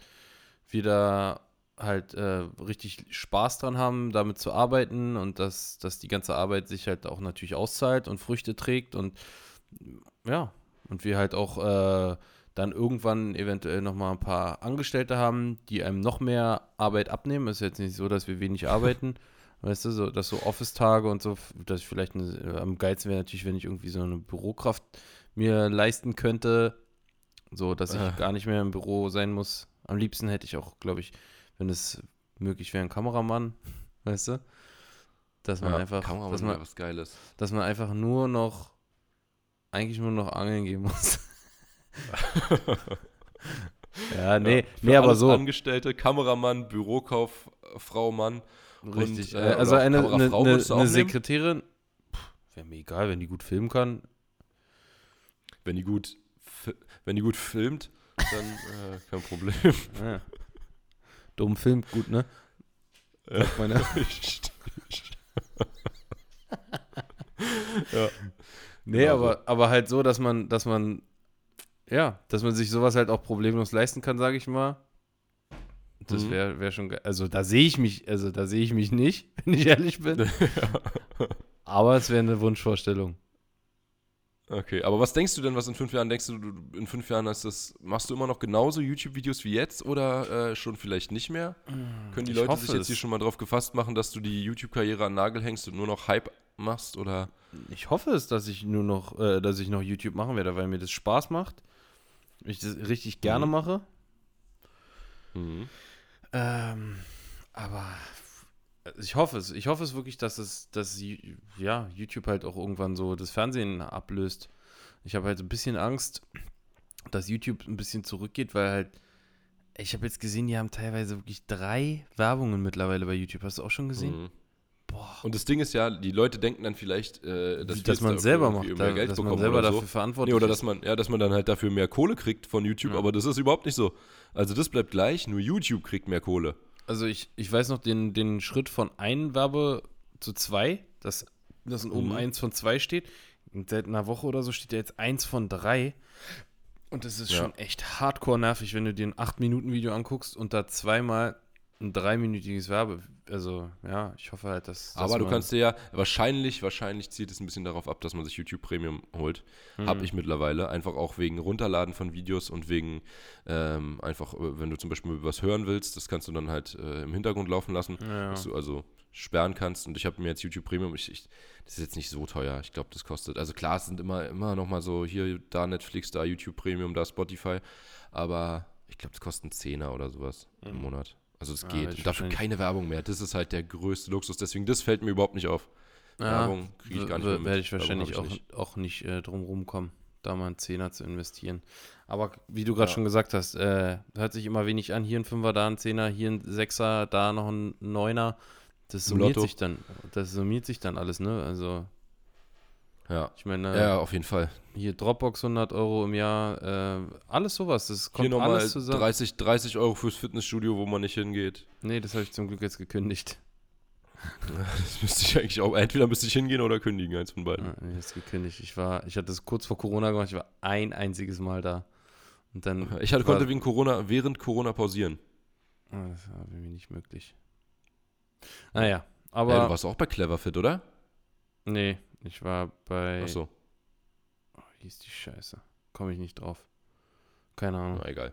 wir da halt äh, richtig Spaß dran haben, damit zu arbeiten und dass, dass die ganze Arbeit sich halt auch natürlich auszahlt und Früchte trägt und ja, und wir halt auch äh, dann irgendwann eventuell nochmal ein paar Angestellte haben, die einem noch mehr Arbeit abnehmen. Ist jetzt nicht so, dass wir wenig arbeiten. [laughs] Weißt du, so, dass so Office-Tage und so, dass ich vielleicht eine, äh, am geilsten wäre natürlich, wenn ich irgendwie so eine Bürokraft mir leisten könnte, so dass ich Ah. gar nicht mehr im Büro sein muss. Am liebsten hätte ich auch, glaube ich, wenn es möglich wäre, einen Kameramann, [laughs] weißt du? Dass man ja, einfach, kann man dass man, was Geiles. dass man einfach nur noch, eigentlich nur noch angeln gehen muss. [laughs] ja, nee, Ja, nee, aber so. Angestellte, Kameramann, Bürokauffrau, Mann. Richtig. Und, äh, äh, also eine, eine, eine, eine? Sekretärin, wäre mir egal, wenn die gut filmen kann. Wenn die gut, wenn die gut filmt, dann äh, [laughs] kein Problem. Ja. Dumm filmt gut, ne? Sagt meine. [laughs] ja. Nee, Genau aber, aber halt so, dass man, dass man, ja, dass man sich sowas halt auch problemlos leisten kann, sage ich mal. Das Mhm. wäre wär schon geil. Also da sehe ich mich, also da sehe ich mich nicht, [laughs] wenn ich ehrlich bin. [laughs] Aber es wäre eine Wunschvorstellung. Okay, aber was denkst du denn, was in fünf Jahren denkst du, du in fünf Jahren hast das, machst du immer noch genauso YouTube-Videos wie jetzt oder äh, schon vielleicht nicht mehr? Können die Leute sich jetzt es. hier schon mal drauf gefasst machen, dass du die YouTube-Karriere an Nagel hängst und nur noch Hype machst oder? Ich hoffe es, dass ich nur noch, äh, dass ich noch YouTube machen werde, weil mir das Spaß macht. Ich das richtig gerne Mhm. mache. Mhm. Ähm, aber ich hoffe es. Ich hoffe es wirklich, dass es, dass ja, YouTube halt auch irgendwann so das Fernsehen ablöst. Ich habe halt ein bisschen Angst, dass YouTube ein bisschen zurückgeht, weil halt, ich habe jetzt gesehen, die haben teilweise wirklich drei Werbungen mittlerweile bei YouTube. Hast du auch schon gesehen? Mhm. Boah. Und das Ding ist ja, die Leute denken dann vielleicht, äh, dass, Dass, man selber macht, mehr da, Geld dass man selber oder dafür so. verantwortlich Nee, oder dass man, ja, dass man dann halt dafür mehr Kohle kriegt von YouTube, Ja. aber das ist überhaupt nicht so. Also das bleibt gleich, nur YouTube kriegt mehr Kohle. Also ich, ich weiß noch den, den Schritt von ein Werbe zu zwei, dass, dass oben Mhm. eins von zwei steht. Und seit einer Woche oder so steht ja jetzt eins von drei. Und das ist Ja. schon echt hardcore nervig, wenn du dir ein 8-Minuten-Video anguckst und da zweimal ein dreiminütiges Werbe. Also, ja, ich hoffe halt, dass. dass Aber du kannst dir ja, wahrscheinlich, wahrscheinlich zielt es ein bisschen darauf ab, dass man sich YouTube Premium holt. Mhm. Hab ich mittlerweile. Einfach auch wegen Runterladen von Videos und wegen ähm, einfach, äh, wenn du zum Beispiel was hören willst, das kannst du dann halt äh, im Hintergrund laufen lassen. Ja. Dass du also sperren kannst. Und ich habe mir jetzt YouTube Premium, ich, ich, das ist jetzt nicht so teuer. Ich glaube, das kostet, also klar, es sind immer, immer noch mal so, hier, da Netflix, da YouTube Premium, da Spotify. Aber ich glaube, das kostet einen Zehner oder sowas im Mhm. Monat. Also es Ja, geht. ich Und dafür keine Werbung mehr. Das ist halt der größte Luxus. Deswegen, das fällt mir überhaupt nicht auf. Ja, Werbung kriege ich gar nicht mehr mit. Werde ich wahrscheinlich hab auch ich nicht, auch nicht äh, drum rumkommen, da mal einen Zehner zu investieren. Aber wie du gerade Ja. schon gesagt hast, äh, hört sich immer wenig an. Hier ein Fünfer, da ein Zehner, hier ein Sechser, da noch ein Neuner. Das summiert sich dann. Das summiert sich dann alles, ne? Also, Ja. ich meine, ja, auf jeden Fall. hier Dropbox 100 Euro im Jahr, äh, alles sowas. Das Hier kommt nochmal alles zusammen. 30, 30 Euro fürs Fitnessstudio, wo man nicht hingeht. Nee, das habe ich zum Glück jetzt gekündigt. [laughs] Das müsste ich eigentlich auch, entweder müsste ich hingehen oder kündigen, eins von beiden. Ja, nee, gekündigt. Ich war, ich hatte das kurz vor Corona gemacht, ich war ein einziges Mal da. Und dann. Ich hatte, konnte wegen Corona, während Corona pausieren. Ah, Das war bei mir nicht möglich. Naja, Aber, aber. du warst auch bei Cleverfit, oder? nee, ich war bei. Achso, Oh, wie hieß die Scheiße? Komme ich nicht drauf. Keine Ahnung. na egal.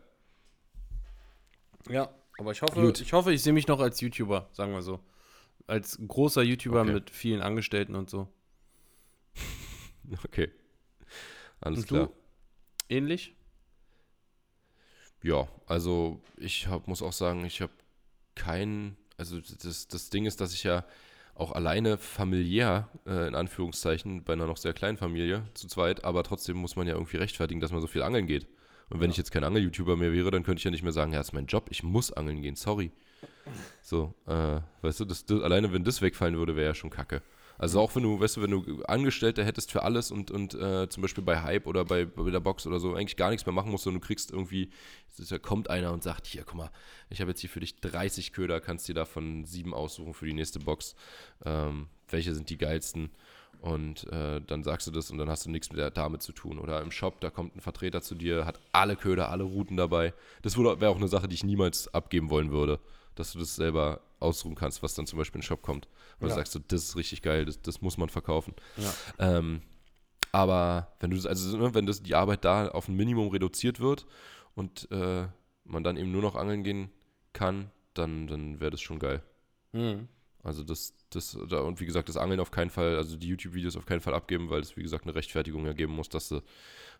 Ja, aber ich hoffe, Gut. ich hoffe, ich sehe mich noch als YouTuber, sagen wir so. Als großer YouTuber Okay. mit vielen Angestellten und so. [laughs] Okay. Alles Und du? klar. Ähnlich? Ja, also ich hab, muss auch sagen, ich habe kein, also das, das Ding ist, dass ich ja auch alleine familiär, äh, in Anführungszeichen, bei einer noch sehr kleinen Familie, zu zweit, aber trotzdem muss man ja irgendwie rechtfertigen, dass man so viel angeln geht. Und wenn Ja. ich jetzt kein Angel-YouTuber mehr wäre, dann könnte ich ja nicht mehr sagen, ja, das ist mein Job, ich muss angeln gehen, sorry. So, äh, weißt du, das, das, alleine wenn das wegfallen würde, wäre ja schon kacke. Also auch wenn du, weißt du, wenn du Angestellte hättest für alles und, und äh, zum Beispiel bei Hype oder bei, bei der Box oder so eigentlich gar nichts mehr machen musst, sondern du kriegst irgendwie, ja, kommt einer und sagt, hier, guck mal, ich habe jetzt hier für dich 30 Köder, kannst dir davon sieben aussuchen für die nächste Box. Ähm, welche sind die geilsten? Und äh, dann sagst du das und dann hast du nichts mit der damit zu tun. Oder im Shop, da kommt ein Vertreter zu dir, hat alle Köder, alle Routen dabei. Das wäre auch eine Sache, die ich niemals abgeben wollen würde. Dass du das selber ausruhen kannst, was dann zum Beispiel in den Shop kommt. Und Ja. du sagst so, das ist richtig geil, das, das muss man verkaufen. Ja. Ähm, aber wenn du das, also ne, wenn das die Arbeit da auf ein Minimum reduziert wird und äh, man dann eben nur noch angeln gehen kann, dann, dann wäre das schon geil. Hm. Also das, das, da, und wie gesagt, das Angeln auf keinen Fall, also die YouTube-Videos auf keinen Fall abgeben, weil es, wie gesagt, eine Rechtfertigung ergeben muss, dass du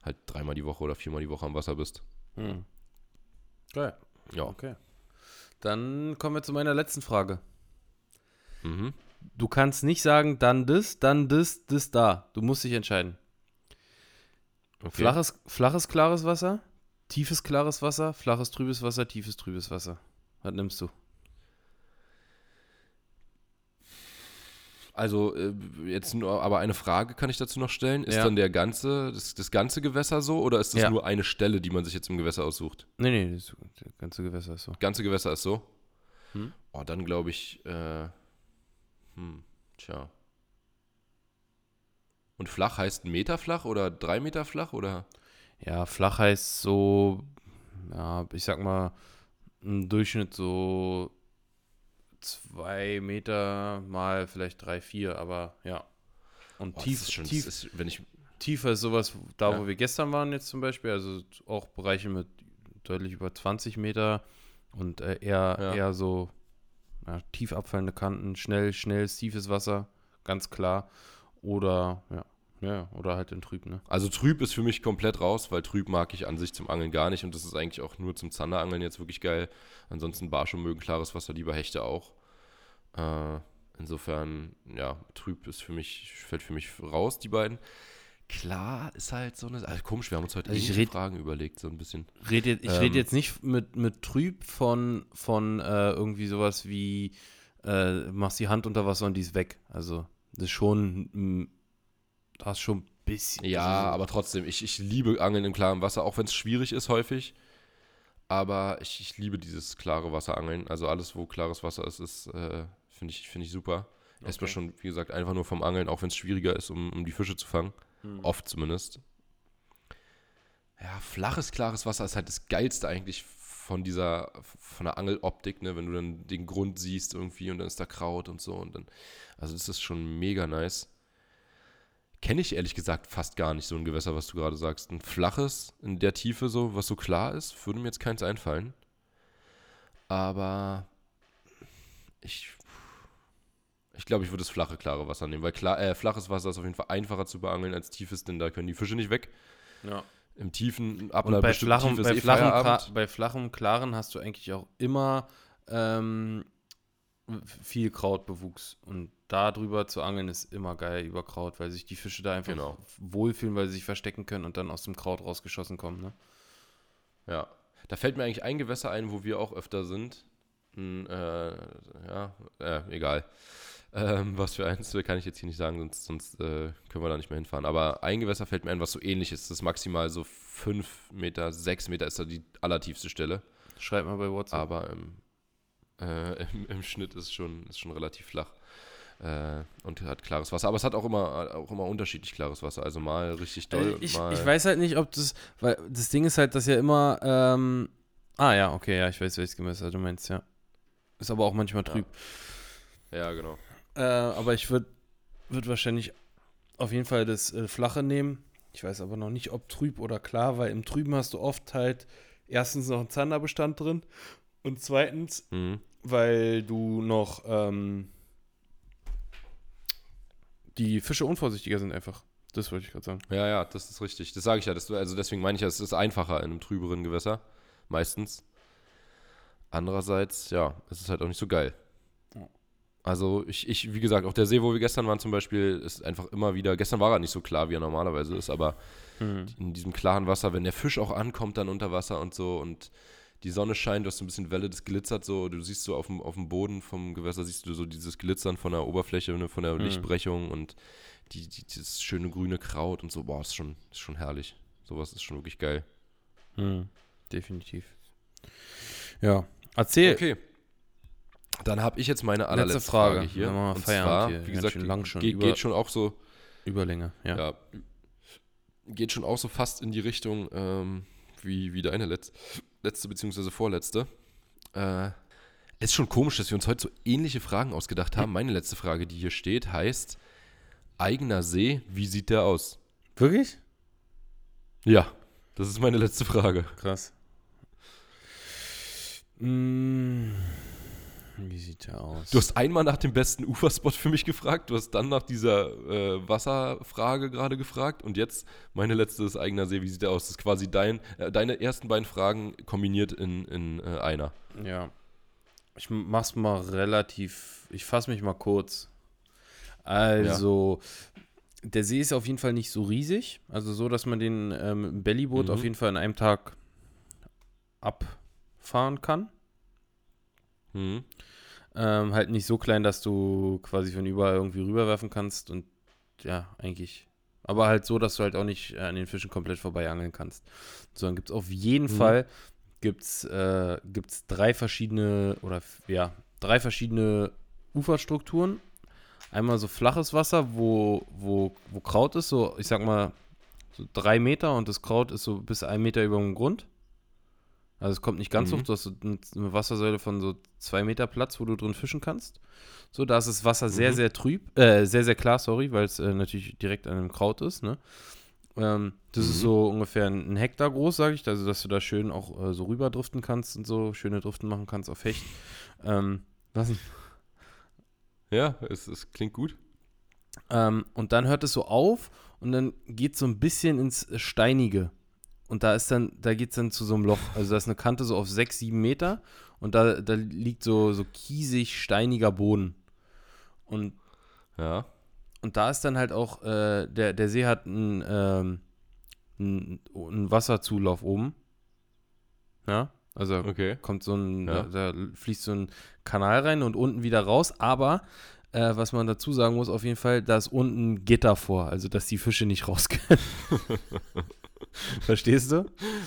halt dreimal die Woche oder viermal die Woche am Wasser bist. Hm. Geil. Ja. Okay. Dann kommen wir zu meiner letzten Frage. Mhm. Du kannst nicht sagen, dann das, dann das, das da. Du musst dich entscheiden. Okay. Flaches, flaches, klares Wasser, tiefes, klares Wasser, flaches, trübes Wasser, tiefes, trübes Wasser. Was nimmst du? Also äh, jetzt nur, aber eine Frage kann ich dazu noch stellen. Ist Ja. dann der ganze, das, das ganze Gewässer so oder ist das Ja. nur eine Stelle, die man sich jetzt im Gewässer aussucht? Nee, nee, das das ganze Gewässer ist so. Ganze Gewässer ist so? Hm? Oh, dann glaube ich, äh, hm, tja. Und flach heißt Meter flach oder drei Meter flach oder? Ja, flach heißt so, ja, ich sag mal, im Durchschnitt so zwei Meter mal vielleicht drei, vier, aber ja. Und Oh, tief, schon, tief, ist, wenn ich, tiefer ist sowas, da Ja. wo wir gestern waren jetzt zum Beispiel, also auch Bereiche mit deutlich über 20 Meter und äh, eher, Ja. eher so ja, tief abfallende Kanten, schnell, schnelles, tiefes Wasser, ganz klar. Oder, ja, ja, oder halt in Trüb, ne? Also trüb ist für mich komplett raus, weil trüb mag ich an sich zum Angeln gar nicht und das ist eigentlich auch nur zum Zanderangeln jetzt wirklich geil. Ansonsten Barsche mögen klares Wasser, lieber Hechte auch. Äh, insofern, ja, trüb ist für mich, fällt für mich raus, die beiden. Klar ist halt so eine, also komisch, wir haben uns heute Also red- Fragen überlegt, so ein bisschen. Red jetzt, ich Ähm, rede jetzt nicht mit, mit Trüb von, von äh, irgendwie sowas wie, äh, machst die Hand unter Wasser und die ist weg. Also, das ist schon, da ist schon ein bisschen. Ja, aber trotzdem, ich, ich liebe Angeln im klaren Wasser, auch wenn es schwierig ist häufig. Aber ich, ich liebe dieses klare Wasserangeln. Also alles, wo klares Wasser ist, ist äh, finde ich, find ich super. Erstmal Okay. schon, wie gesagt, einfach nur vom Angeln, auch wenn es schwieriger ist, um, um die Fische zu fangen. Hm. Oft zumindest. Ja, flaches, klares Wasser ist halt das Geilste eigentlich von dieser, von der Angeloptik, ne? Wenn du dann den Grund siehst irgendwie und dann ist da Kraut und so und dann, also das ist schon mega nice. Kenne ich ehrlich gesagt fast gar nicht so ein Gewässer, was du gerade sagst. Ein flaches, in der Tiefe so, was so klar ist, würde mir jetzt keins einfallen. Aber ich, ich glaube, ich würde das flache, klare Wasser nehmen, weil klar, äh, flaches Wasser ist auf jeden Fall einfacher zu beangeln als tiefes, denn da können die Fische nicht weg. Ja. Im tiefen, ab Und einer bei bestimmten flachem, bei, eh flachem, bei flachem, klaren hast du eigentlich auch immer ähm, viel Krautbewuchs. Und da drüber zu angeln ist immer geil über Kraut, weil sich die Fische da einfach Genau. wohlfühlen, weil sie sich verstecken können und dann aus dem Kraut rausgeschossen kommen. Ne? Ja. Da fällt mir eigentlich ein Gewässer ein, wo wir auch öfter sind. Ein, äh, ja, äh, egal. Ähm, was für eins kann ich jetzt hier nicht sagen, sonst, sonst äh, können wir da nicht mehr hinfahren. Aber ein Gewässer fällt mir ein, was so ähnlich ist. Das ist maximal so 5 Meter, 6 Meter ist da die allertiefste Stelle. Schreib mal bei WhatsApp. Aber im, äh, im, im Schnitt ist schon, ist schon relativ flach. Äh, und hat klares Wasser. Aber es hat auch immer, auch immer unterschiedlich klares Wasser. Also mal richtig doll Äh, ich, mal. ich weiß halt nicht, ob das, weil das Ding ist halt, dass ja immer, ähm, ah ja, okay, ja, ich weiß, welches Gewässer du meinst, ja. Ist aber auch manchmal Ja. trüb. Ja, genau. Äh, aber ich würde würd wahrscheinlich auf jeden Fall das äh, Flache nehmen. Ich weiß aber noch nicht, ob trüb oder klar, weil im Trüben hast du oft halt erstens noch einen Zanderbestand drin und zweitens, Mhm. weil du noch ähm, die Fische unvorsichtiger sind einfach. Das wollte ich gerade sagen. Ja, ja, das ist richtig. Das sage ich ja. Das, also deswegen meine ich ja, es ist einfacher in einem trüberen Gewässer. Meistens. Andererseits, ja, es ist halt auch nicht so geil. Ja. Also ich, ich, wie gesagt, auch der See, wo wir gestern waren zum Beispiel, ist einfach immer wieder, gestern war er nicht so klar, wie er normalerweise ist, aber in diesem klaren Wasser, wenn der Fisch auch ankommt dann unter Wasser und so und die Sonne scheint, du hast so ein bisschen Welle, das glitzert so, du siehst so auf dem, auf dem Boden vom Gewässer, siehst du so dieses Glitzern von der Oberfläche, ne, von der Mhm. Lichtbrechung und die, die, dieses schöne grüne Kraut und so, boah, ist schon, ist schon herrlich. Sowas ist schon wirklich geil. Hm, definitiv. Ja, erzähl. Okay. Dann habe ich jetzt meine allerletzte Letzte Frage. Frage, hier. Wir und zwar, hier. wie gesagt, lang schon. Geht, geht schon auch so, Überlänge, ja. ja, geht schon auch so fast in die Richtung ähm, wie, wie deine Letz letzte beziehungsweise vorletzte. Äh, ist schon komisch, dass wir uns heute so ähnliche Fragen ausgedacht haben. Meine letzte Frage, die hier steht, heißt: Eigener See, wie sieht der aus? Wirklich? Ja, das ist meine letzte Frage. Krass. Mm, wie sieht der aus? Du hast einmal nach dem besten Uferspot für mich gefragt, du hast dann nach dieser äh, Wasserfrage gerade gefragt und jetzt meine letzte ist eigener See. Wie sieht der aus? Das ist quasi dein, äh, deine ersten beiden Fragen kombiniert in, in äh, einer. Ja. Ich mach's mal relativ. Ich fasse mich mal kurz. Also, der See ist auf jeden Fall nicht so riesig. Also so, dass man den ähm, Bellyboot Mhm. auf jeden Fall in einem Tag abfahren kann. Mhm. Ähm, halt nicht so klein, dass du quasi von überall irgendwie rüberwerfen kannst und ja, eigentlich. Aber halt so, dass du halt auch nicht äh, an den Fischen komplett vorbei angeln kannst. Sondern gibt es auf jeden Mhm. Fall gibt's, äh, gibt's drei verschiedene oder ja, drei verschiedene Uferstrukturen. Einmal so flaches Wasser, wo, wo, wo Kraut ist, so ich sag mal so drei Meter und das Kraut ist so bis ein Meter über dem Grund. Also es kommt nicht ganz Mhm. hoch, du hast eine Wassersäule von so zwei Meter Platz, wo du drin fischen kannst. So, da ist das Wasser sehr, Mhm. sehr trüb, äh, sehr, sehr klar, sorry, weil es äh, natürlich direkt an dem Kraut ist, ne? Ähm, das ist Mhm. so ungefähr ein Hektar groß, sage ich, also dass du da schön auch äh, so rüber driften kannst und so schöne Driften machen kannst auf Hecht. Ähm, was denn? [laughs] Ja, es, es klingt gut. Ähm, und dann hört es so auf und dann geht so ein bisschen ins Steinige. Und da ist dann, da geht es dann zu so einem Loch. Also da ist eine Kante so auf sechs, sieben Meter und da, da liegt so, so kiesig, steiniger Boden. Und, Ja. und da ist dann halt auch, äh, der, der See hat einen, ähm, einen, einen Wasserzulauf oben. Ja, also Okay. kommt so ein, Ja. da, da fließt so ein Kanal rein und unten wieder raus, aber äh, was man dazu sagen muss, auf jeden Fall, da ist unten ein Gitter vor, also dass die Fische nicht raus können. [laughs] [laughs] Verstehst du?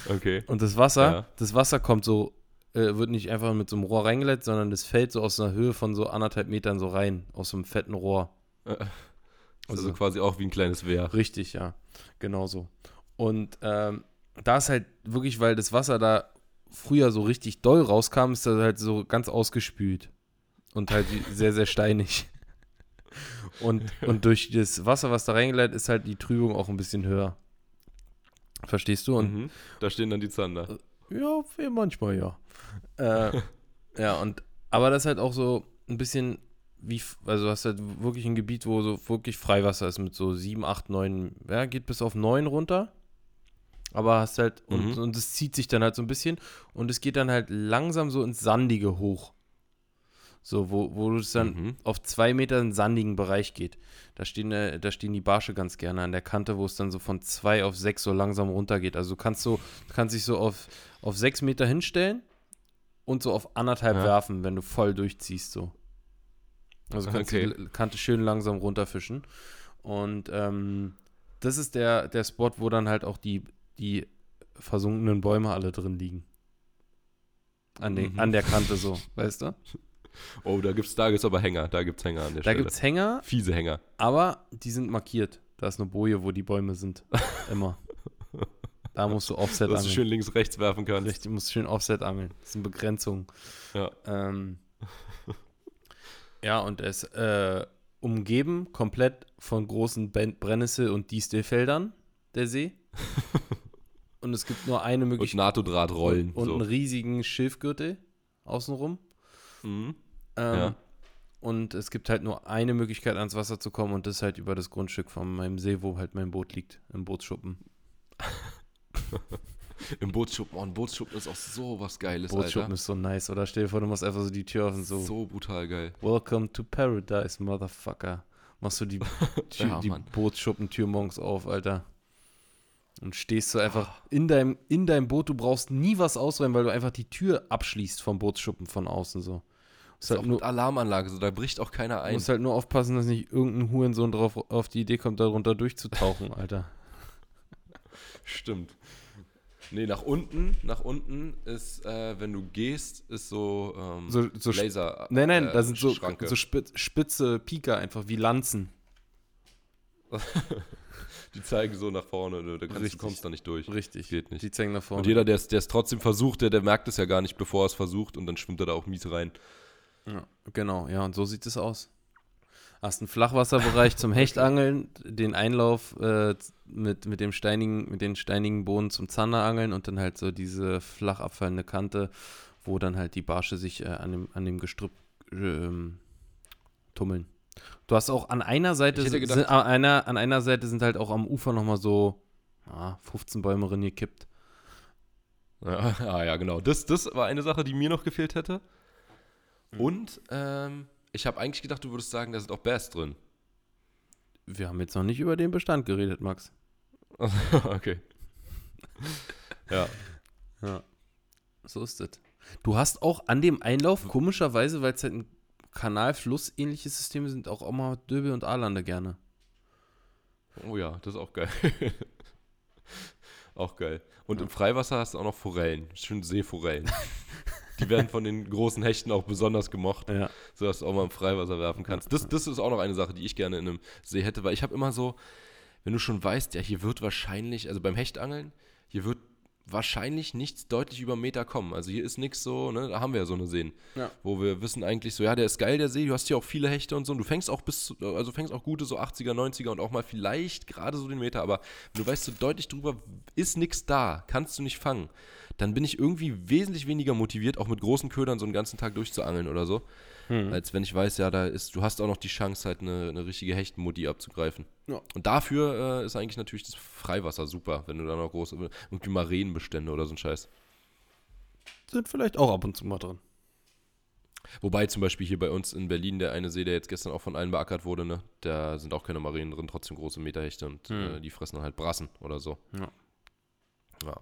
Okay. Und das Wasser, Ja. das Wasser kommt so, äh, wird nicht einfach mit so einem Rohr reingeleitet, sondern das fällt so aus einer Höhe von so anderthalb Metern so rein, aus so einem fetten Rohr. Also, Also- quasi auch wie ein kleines Wehr. Richtig, ja. Genau so. Und ähm, da ist halt wirklich, weil das Wasser da früher so richtig doll rauskam, ist das halt so ganz ausgespült. Und halt sehr, sehr steinig. [laughs] Und, und durch das Wasser, was da reingeleitet ist, halt die Trübung auch ein bisschen höher. Verstehst du? Und Mhm. Da stehen dann die Zander. ja, ja, manchmal ja. [laughs] Äh, ja, und aber das ist halt auch so ein bisschen wie, also hast halt wirklich ein Gebiet, wo so wirklich Freiwasser ist mit so 7, 8, 9, ja, geht bis auf 9 runter. Aber hast halt, und, Mhm. und es zieht sich dann halt so ein bisschen und es geht dann halt langsam so ins Sandige hoch. So, wo, wo es dann Mhm. auf zwei Meter in sandigen Bereich geht. Da stehen, äh, da stehen die Barsche ganz gerne an der Kante, wo es dann so von zwei auf sechs so langsam runtergeht. Also du kannst so, du kannst dich so auf, auf sechs Meter hinstellen und so auf anderthalb Ja. werfen, wenn du voll durchziehst so. Also kannst Okay. du die Kante schön langsam runterfischen. Und ähm, das ist der, der Spot, wo dann halt auch die, die versunkenen Bäume alle drin liegen. An, den, Mhm. an der Kante so, weißt du? [laughs] Oh, da gibt's, da gibt's aber Hänger. Da gibt's Hänger an der Da Stelle. gibt es Hänger, Fiese Hänger. aber die sind markiert. Da ist eine Boje, wo die Bäume sind. [laughs] Immer. Da musst du Offset Dass du angeln. schön links, rechts werfen kannst. Richtig, du musst schön Offset angeln. Das sind Begrenzungen. Ja. Ähm, [laughs] ja, und er ist äh, umgeben komplett von großen Ben- Brennnessel- und Distelfeldern, der See. [laughs] und es gibt nur eine Und Möglichkeit. NATO-Drahtrollen. Und, und einen so. riesigen Schilfgürtel außenrum. Mhm. Ähm, Ja. Und es gibt halt nur eine Möglichkeit, ans Wasser zu kommen, und das ist halt über das Grundstück von meinem See, wo halt mein Boot liegt, im Bootsschuppen. [laughs] Im Bootsschuppen. Oh, ein Bootsschuppen ist auch so was Geiles, Bootsschuppen Alter. ist so nice, oder? Stell dir vor, du machst einfach so die Tür auf und so. So brutal geil. Welcome to Paradise, Motherfucker. Machst du die, [laughs] Tür, Ja, die. Bootsschuppentür morgens auf, Alter. Und stehst du einfach in deinem, in deinem Boot, du brauchst nie was ausräumen, weil du einfach die Tür abschließt vom Bootsschuppen von außen so. Musst Ist halt, auch nur, Alarmanlage, so da bricht auch keiner ein. musst halt nur aufpassen, dass nicht irgendein Hurensohn drauf auf die Idee kommt, darunter durchzutauchen, [laughs] Alter. Stimmt. Nee, nach unten, nach unten ist, äh, wenn du gehst, ist so, ähm, So, so Laser. Nein, nein, äh, da sind so, Schranke. so spitz, spitze Pika einfach wie Lanzen. [laughs] Die zeigen so nach vorne, du, da kannst, du kommst da nicht durch. Richtig. Geht nicht. Die zeigen nach vorne. Und jeder, der es der es trotzdem versucht, der, der merkt es ja gar nicht, bevor er es versucht und dann schwimmt er da auch mies rein. Ja, genau, ja, und so sieht es aus. Hast einen Flachwasserbereich zum Hechtangeln, den Einlauf äh, mit, mit, dem steinigen, mit den steinigen Boden zum Zanderangeln und dann halt so diese flach abfallende Kante, wo dann halt die Barsche sich äh, an, dem, an dem Gestrüpp ähm, tummeln. Du hast auch an einer Seite, hätte sind, gedacht- an, einer, an einer Seite sind halt auch am Ufer nochmal so ah, 15 Bäume gekippt. Ja, [laughs] ah, ja, genau. Das, das war eine Sache, die mir noch gefehlt hätte. Und ähm, ich habe eigentlich gedacht, du würdest sagen, da sind auch Bass drin. Wir haben jetzt noch nicht über den Bestand geredet, Max. [laughs] okay. Ja. Ja. So ist es. Du hast auch an dem Einlauf, komischerweise, weil es halt ein Kanal-Fluss-ähnliches System sind, auch, mal Döbel und Aalande gerne. Oh ja, das ist auch geil. [laughs] auch geil. Und im Freiwasser hast du auch noch Forellen. Schön Seeforellen. [laughs] Die werden von den großen Hechten auch besonders gemocht, Ja. sodass du auch mal im Freiwasser werfen kannst. Das, das ist auch noch eine Sache, die ich gerne in einem See hätte, weil ich habe immer so, wenn du schon weißt, ja, hier wird wahrscheinlich, also beim Hechtangeln, hier wird wahrscheinlich nichts deutlich über Meter kommen. Also hier ist nichts so, ne, da haben wir ja so eine Seen, Ja. wo wir wissen eigentlich so, ja, der ist geil, der See, du hast hier auch viele Hechte und so und du fängst auch bis, zu- also fängst auch gute so 80er, 90er und auch mal vielleicht gerade so den Meter, aber wenn du weißt so deutlich drüber, ist nichts da, kannst du nicht fangen, dann bin ich irgendwie wesentlich weniger motiviert, auch mit großen Ködern so einen ganzen Tag durchzuangeln oder so, Hm. als wenn ich weiß, ja, da ist, du hast auch noch die Chance, halt eine, eine richtige Hechtmutti abzugreifen. Ja. Und dafür äh, ist eigentlich natürlich das Freiwasser super, wenn du da noch große, irgendwie Marenenbestände oder so ein Scheiß. Sind vielleicht auch ab und zu mal drin. Wobei zum Beispiel hier bei uns in Berlin der eine See, der jetzt gestern auch von allen beackert wurde, ne, da sind auch keine Marinen drin, trotzdem große Meterhechte und Hm. äh, die fressen dann halt Brassen oder so. Ja. Ja,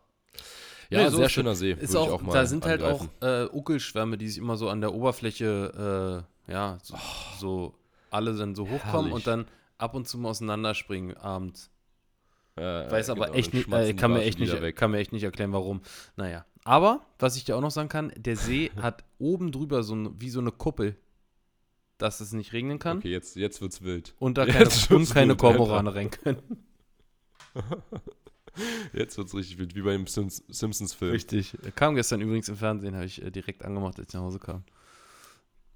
ja Nee, so sehr schöner See. Ist auch, auch da sind halt auch äh, Uckelschwärme, die sich immer so an der Oberfläche, äh, ja, so, so alle dann so hochkommen herrlich. und dann ab und zu mal auseinanderspringen abends. Äh, Weiß aber genau, echt nicht, äh, kann, mir echt nicht weg. kann mir echt nicht erklären, warum. Naja. Aber, was ich dir auch noch sagen kann, der See [laughs] hat oben drüber so ein, wie so eine Kuppel, dass es nicht regnen kann Okay, jetzt, jetzt wird's wild. und da keine, [laughs] und keine Kormorane rein können. [laughs] Jetzt wird's richtig wild, wie beim Sims Simpsons-Film. Richtig. Kam gestern übrigens im Fernsehen, habe ich äh, direkt angemacht, als ich nach Hause kam.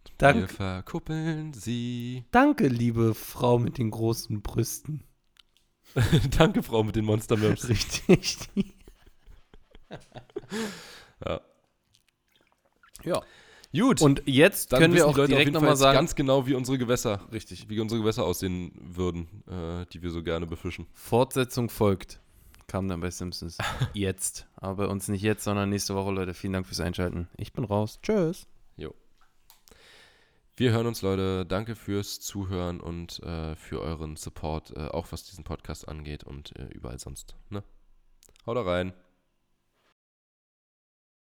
Wir Dank, verkuppeln sie. danke, liebe Frau mit den großen Brüsten. [laughs] Danke, Frau mit den Monster Maps. [laughs] Richtig. Ja. Ja. Gut, Und jetzt dann können wir auch die Leute direkt nochmal sagen, ganz genau, wie unsere Gewässer, richtig, wie unsere Gewässer aussehen würden, äh, die wir so gerne befischen. Fortsetzung folgt. Kam dann bei Simpsons. [laughs] Jetzt. Aber bei uns nicht jetzt, sondern nächste Woche, Leute. Vielen Dank fürs Einschalten. Ich bin raus. Tschüss. Wir hören uns, Leute. Danke fürs Zuhören und äh, für euren Support, äh, auch was diesen Podcast angeht und äh, überall sonst. Ne? Haut rein.